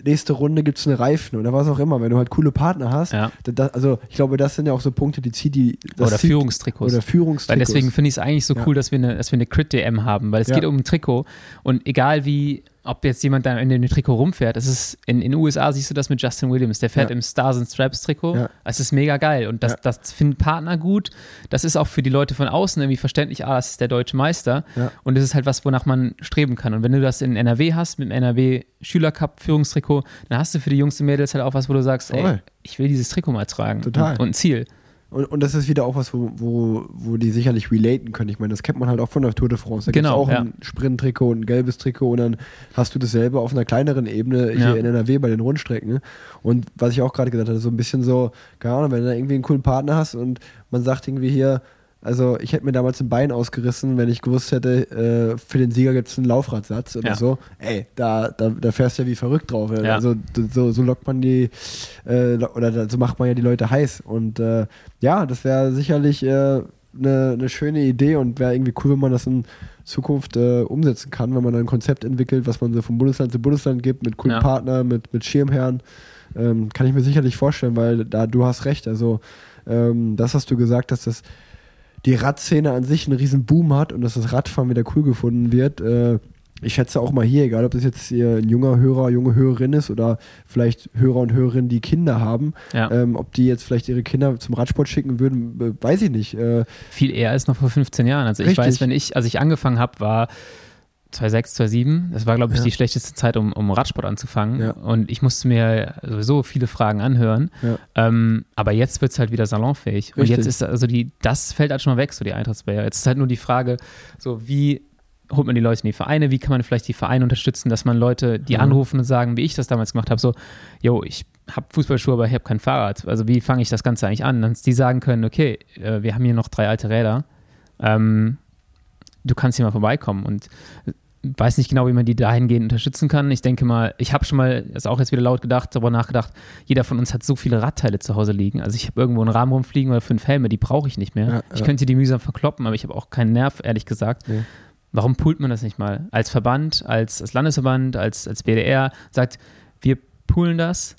nächste Runde gibt es eine Reifen oder was auch immer, wenn du halt coole Partner hast. Ja. Das, also ich glaube, das sind ja auch so Punkte, die zieht die. oder zieht, Führungstrikots. Oder Führungstrikots. Weil deswegen finde ich es eigentlich so ja. cool, dass wir eine, dass wir eine Crit-DM haben, weil es ja. geht um ein Trikot und egal wie ob jetzt jemand da in dem Trikot rumfährt. Das ist, in den USA siehst du das mit Justin Williams. Der fährt ja. im Stars and Straps Trikot. Ja. Es ist mega geil. Und das, ja. das finden Partner gut. Das ist auch für die Leute von außen irgendwie verständlich. Ah, das ist der deutsche Meister. Und das ist halt was, wonach man streben kann. Und wenn du das in NRW hast, mit dem NRW Schülercup Führungstrikot, dann hast du für die Jungs und Mädels halt auch was, wo du sagst, ey, ich will dieses Trikot mal tragen. Total. Und, und ein Ziel. Und, und das ist wieder auch was, wo, wo, wo die sicherlich relaten können. Ich meine, das kennt man halt auch von der Tour de France. Da genau, gibt es auch ja. ein Sprint-Trikot, ein gelbes Trikot und dann hast du dasselbe auf einer kleineren Ebene hier ja. in NRW bei den Rundstrecken. Und was ich auch gerade gesagt hatte, so ein bisschen so, keine Ahnung, wenn du da irgendwie einen coolen Partner hast und man sagt irgendwie hier, Also ich hätte mir damals ein Bein ausgerissen, wenn ich gewusst hätte, äh, für den Sieger gibt es einen Laufradsatz oder Ja. so. Ey, da, da, da fährst du ja wie verrückt drauf. Ja. Also so, so lockt man die, äh, oder so macht man ja die Leute heiß. Und äh, ja, das wäre sicherlich eine äh, ne schöne Idee und wäre irgendwie cool, wenn man das in Zukunft äh, umsetzen kann, wenn man dann ein Konzept entwickelt, was man so von Bundesland zu Bundesland gibt, mit coolen Ja. Partnern, mit, mit Schirmherren. Ähm, kann ich mir sicherlich vorstellen, weil da du hast recht. Also ähm, das hast du gesagt, dass das die Radszene an sich einen riesen Boom hat und dass das Radfahren wieder cool gefunden wird. Äh, ich schätze auch mal hier, egal ob das jetzt hier ein junger Hörer, junge Hörerin ist oder vielleicht Hörer und Hörerinnen, die Kinder haben, Ja. ähm, ob die jetzt vielleicht ihre Kinder zum Radsport schicken würden, äh, weiß ich nicht. Äh, Viel eher als noch vor 15 Jahren. Also ich Richtig. weiß, wenn ich, als ich angefangen habe, war 2006, 2007. Das war, glaube ich, Ja. die schlechteste Zeit, um, um Radsport anzufangen. Ja. Und ich musste mir sowieso viele Fragen anhören. Ja. Ähm, aber jetzt wird es halt wieder salonfähig. Und Richtig. jetzt ist also die, das fällt halt schon mal weg, so die Eintrittsbarriere. Jetzt ist halt nur die Frage, so wie holt man die Leute in die Vereine, wie kann man vielleicht die Vereine unterstützen, dass man Leute, die Mhm. anrufen und sagen, wie ich das damals gemacht habe, so, yo, ich habe Fußballschuhe, aber ich habe kein Fahrrad. Also wie fange ich das Ganze eigentlich an? Dass die sagen können, okay, äh, wir haben hier noch drei alte Räder, ähm, du kannst hier mal vorbeikommen und weiß nicht genau, wie man die dahingehend unterstützen kann. Ich denke mal, ich habe schon mal, das ist auch jetzt wieder laut gedacht, darüber nachgedacht, jeder von uns hat so viele Radteile zu Hause liegen. Also ich habe irgendwo einen Rahmen rumfliegen oder fünf Helme, die brauche ich nicht mehr. Ja, ich ja. könnte die mühsam verkloppen, aber ich habe auch keinen Nerv, ehrlich gesagt. Nee. Warum poolt man das nicht mal? Als Verband, als, als Landesverband, als, als BDR, sagt, wir poolen das,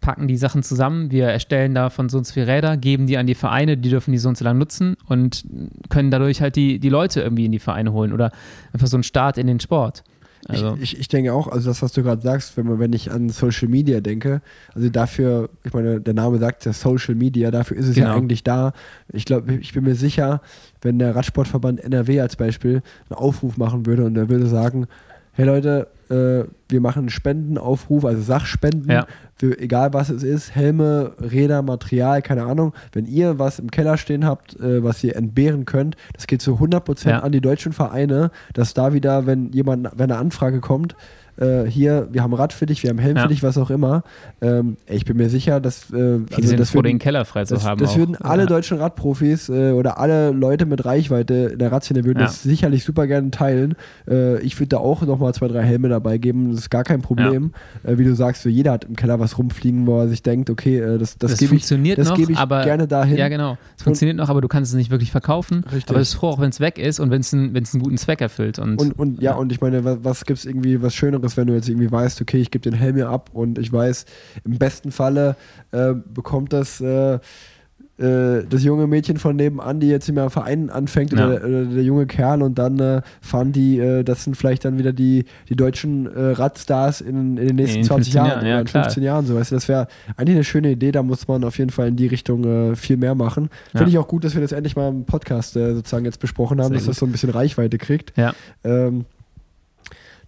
packen die Sachen zusammen, wir erstellen davon so und so viele Räder, geben die an die Vereine, die dürfen die so und so lang nutzen und können dadurch halt die, die Leute irgendwie in die Vereine holen oder einfach so einen Start in den Sport. Also, ich, ich, ich denke auch, also das, was du gerade sagst, wenn, man, wenn ich an Social Media denke, also dafür, ich meine, der Name sagt ja Social Media, dafür ist es ja Genau. eigentlich da. Ich glaube, ich bin mir sicher, wenn der Radsportverband NRW als Beispiel einen Aufruf machen würde und er würde sagen, hey Leute, äh, wir machen einen Spendenaufruf, also Sachspenden, Ja. für egal was es ist, Helme, Räder, Material, keine Ahnung. Wenn ihr was im Keller stehen habt, äh, was ihr entbehren könnt, das geht zu 100% Ja. an die deutschen Vereine, dass da wieder, wenn jemand, wenn eine Anfrage kommt, äh, hier, wir haben Rad für dich, wir haben Helm Ja. für dich, was auch immer. Ähm, ich bin mir sicher, dass äh, viele also das froh, würden- den Keller frei zu das, haben. das auch. würden alle ja. deutschen Radprofis äh, oder alle Leute mit Reichweite in der Radszene würden Ja. das sicherlich super gerne teilen. Äh, ich würde da auch nochmal zwei, drei Helme dabei geben, das ist gar kein Problem. Äh, wie du sagst, so jeder hat im Keller was rumfliegen, wo er sich denkt, okay, äh, das, das, Das, gebe ich, funktioniert das noch, gebe ich aber gerne dahin. Ja, genau. Es funktioniert noch, aber du kannst es nicht wirklich verkaufen. Richtig. Aber es ist froh, auch wenn es weg ist und wenn es einen, wenn es einen guten Zweck erfüllt. Und, Und, und ja, und ich meine, was, was gibt es irgendwie was Schöneres, wenn du jetzt irgendwie weißt, okay, ich gebe den Helm hier ab und ich weiß, im besten Falle äh, bekommt das äh, äh, das junge Mädchen von nebenan, die jetzt im Verein anfängt, Ja. oder, oder der junge Kerl und dann äh, fahren die, äh, das sind vielleicht dann wieder die, die deutschen äh, Radstars in, in den nächsten In 20 15 Jahren ja, in klar. 15 Jahren. So, weißt du, das wäre eigentlich eine schöne Idee, da muss man auf jeden Fall in die Richtung äh, viel mehr machen. Ja. Finde ich auch gut, dass wir das endlich mal im Podcast äh, sozusagen jetzt besprochen haben, Sehr dass das gut. so ein bisschen Reichweite kriegt. Ja. Ähm,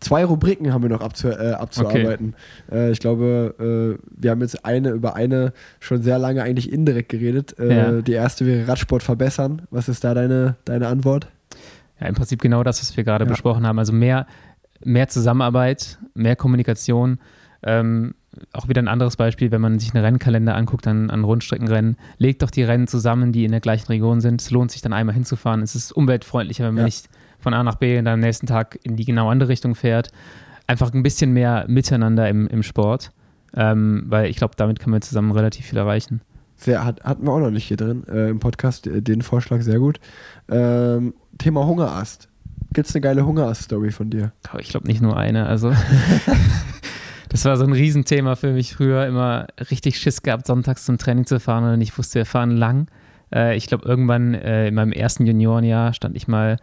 zwei Rubriken haben wir noch abzu äh, abzuarbeiten. Äh, ich glaube, äh, wir haben jetzt eine über eine schon sehr lange eigentlich indirekt geredet. Äh, Ja. Die erste wäre Radsport verbessern. Was ist da deine, deine Antwort? Ja, im Prinzip genau das, was wir gerade Ja. besprochen haben. Also mehr, mehr Zusammenarbeit, mehr Kommunikation. Ähm, auch wieder ein anderes Beispiel, wenn man sich einen Rennkalender anguckt an, an Rundstreckenrennen, legt doch die Rennen zusammen, die in der gleichen Region sind. Es lohnt sich dann einmal hinzufahren. Es ist umweltfreundlicher, wenn man Ja. nicht von A nach B und dann am nächsten Tag in die genau andere Richtung fährt. Einfach ein bisschen mehr Miteinander im, im Sport, ähm, weil ich glaube, damit kann man zusammen relativ viel erreichen. Sehr, hat, hatten wir auch noch nicht hier drin äh, im Podcast, äh, den Vorschlag sehr gut. Ähm, Thema Hungerast. Gibt es eine geile Hungerast-Story von dir? Aber ich glaube nicht nur eine. Also (laughs) das war so ein Riesenthema für mich früher. Immer richtig Schiss gehabt, sonntags zum Training zu fahren und ich wusste, wir fahren lang. Äh, ich glaube, irgendwann äh, in meinem ersten Juniorenjahr stand ich mal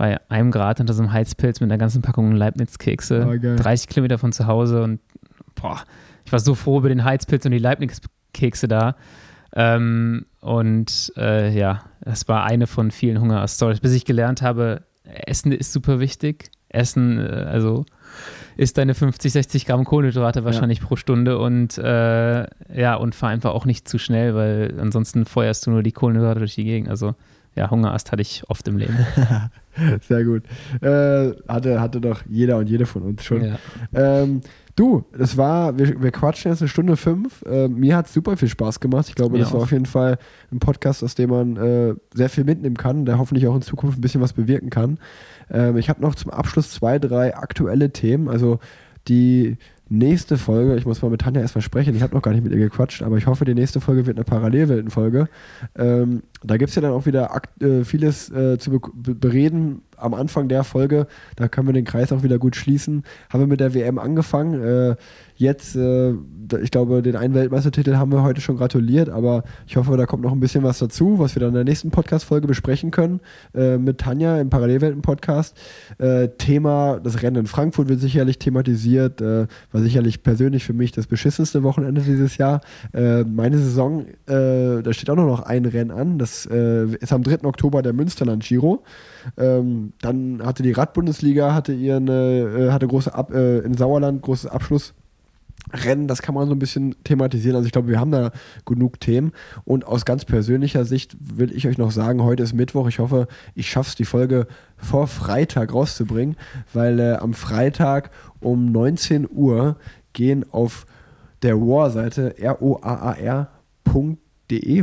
bei einem Grad unter so einem Heizpilz mit einer ganzen Packung Leibniz-Kekse. Oh, geil. 30 Kilometer von zu Hause und boah, ich war so froh über den Heizpilz und die Leibniz-Kekse da. Ähm, und äh, ja, das war eine von vielen Hunger-Stories, bis ich gelernt habe, Essen ist super wichtig. Essen, äh, also isst deine 50, 60 Gramm Kohlenhydrate wahrscheinlich pro Stunde und äh, ja, und fahr einfach auch nicht zu schnell, weil ansonsten feuerst du nur die Kohlenhydrate durch die Gegend. Also ja, Hungerast hatte ich oft im Leben. (laughs) (laughs) Sehr gut. Äh, hatte, hatte doch jeder und jede von uns schon. Ja. Ähm, Du, das war, wir, wir quatschen jetzt eine Stunde fünf. Äh, mir hat es super viel Spaß gemacht. Ich glaube, Mir das war auch. auf jeden Fall ein Podcast, aus dem man äh, sehr viel mitnehmen kann, der hoffentlich auch in Zukunft ein bisschen was bewirken kann. Ähm, ich habe noch zum Abschluss zwei, drei aktuelle Themen. Also die nächste Folge, ich muss mal mit Tanja erstmal sprechen, ich habe noch gar nicht mit ihr gequatscht, aber ich hoffe, die nächste Folge wird eine Parallelweltenfolge. Ähm, da gibt es ja dann auch wieder äh, vieles äh, zu be be bereden am Anfang der Folge. Da können wir den Kreis auch wieder gut schließen. Haben wir mit der WM angefangen. Äh, jetzt, äh, ich glaube, den einen Weltmeistertitel haben wir heute schon gratuliert, aber ich hoffe, da kommt noch ein bisschen was dazu, was wir dann in der nächsten Podcast-Folge besprechen können äh, mit Tanja im Parallelwelten-Podcast. Äh, Thema, das Rennen in Frankfurt wird sicherlich thematisiert, äh, war sicherlich persönlich für mich das beschissenste Wochenende dieses Jahr. Äh, meine Saison, äh, da steht auch noch ein Rennen an, das äh, ist am 3. Oktober der Münsterland Giro. Ähm, dann hatte die Radbundesliga hatte ihren hatte große Ab in Sauerland großes Abschlussrennen, das kann man so ein bisschen thematisieren. Also ich glaube, wir haben da genug Themen. Und aus ganz persönlicher Sicht will ich euch noch sagen, heute ist Mittwoch. Ich hoffe, ich schaffe es, die Folge vor Freitag rauszubringen, weil äh, am Freitag um 19 Uhr gehen auf der War-Seite R-O-A-A-R.de,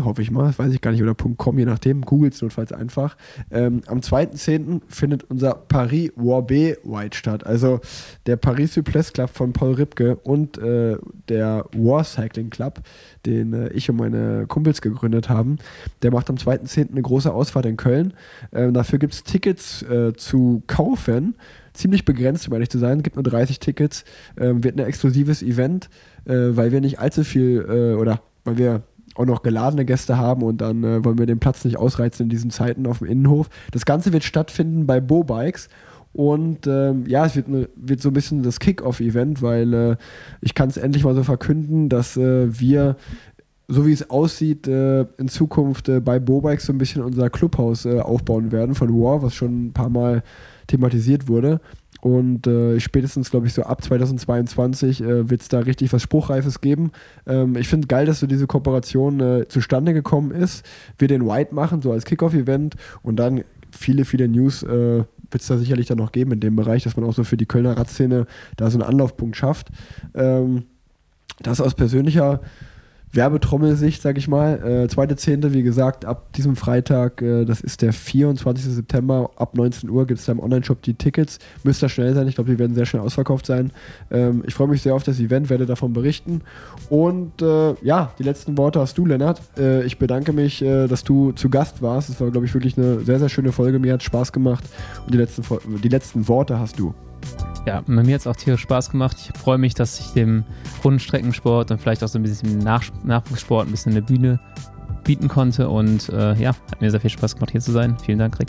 hoffe ich mal, weiß ich gar nicht, oder .com, je nachdem, googelt notfalls einfach. Ähm, am 2.10. findet unser Paris War B White statt, also der Paris Cyclist Club von Paul Ripke und äh, der War Cycling Club, den äh, ich und meine Kumpels gegründet haben. Der macht am 2.10. eine große Ausfahrt in Köln. Ähm, dafür gibt es Tickets äh, zu kaufen ziemlich begrenzt, um ehrlich zu sein. Es gibt nur 30 Tickets. Ähm, wird ein exklusives Event, äh, weil wir nicht allzu viel äh, oder weil wir auch noch geladene Gäste haben und dann äh, wollen wir den Platz nicht ausreizen in diesen Zeiten auf dem Innenhof. Das Ganze wird stattfinden bei Bo Bikes. Und ähm, ja, es wird, ne, wird so ein bisschen das Kick-Off-Event, weil äh, ich kann es endlich mal so verkünden, dass äh, wir so wie es aussieht, äh, in Zukunft äh, bei Bobikes so ein bisschen unser Clubhaus äh, aufbauen werden von War, was schon ein paar Mal thematisiert wurde. Und äh, spätestens, glaube ich, so ab 2022 äh, wird es da richtig was Spruchreifes geben. Ähm, ich finde geil, dass so diese Kooperation äh, zustande gekommen ist. Wir den White machen, so als Kickoff-Event und dann viele, viele News äh, wird es da sicherlich dann noch geben in dem Bereich, dass man auch so für die Kölner Radszene da so einen Anlaufpunkt schafft. Ähm, das aus persönlicher Werbetrommelsicht, sag ich mal. Äh, zweite Zehnte, wie gesagt, ab diesem Freitag, äh, das ist der 24. September, ab 19 Uhr gibt es da im Online-Shop die Tickets. Müsst da schnell sein, ich glaube, die werden sehr schnell ausverkauft sein. Ähm, ich freue mich sehr auf das Event, werde davon berichten. Und äh, ja, die letzten Worte hast du, Lennart. Äh, ich bedanke mich, äh, dass du zu Gast warst. Es war, glaube ich, wirklich eine sehr, sehr schöne Folge. Mir hat Spaß gemacht. Und die letzten, die letzten Worte hast du. Ja, mir hat es auch tierisch Spaß gemacht. Ich freue mich, dass ich dem Rundstreckensport und vielleicht auch so ein bisschen Nach Nachwuchssport ein bisschen eine Bühne bieten konnte. Und äh, ja, hat mir sehr viel Spaß gemacht, hier zu sein. Vielen Dank, Rick.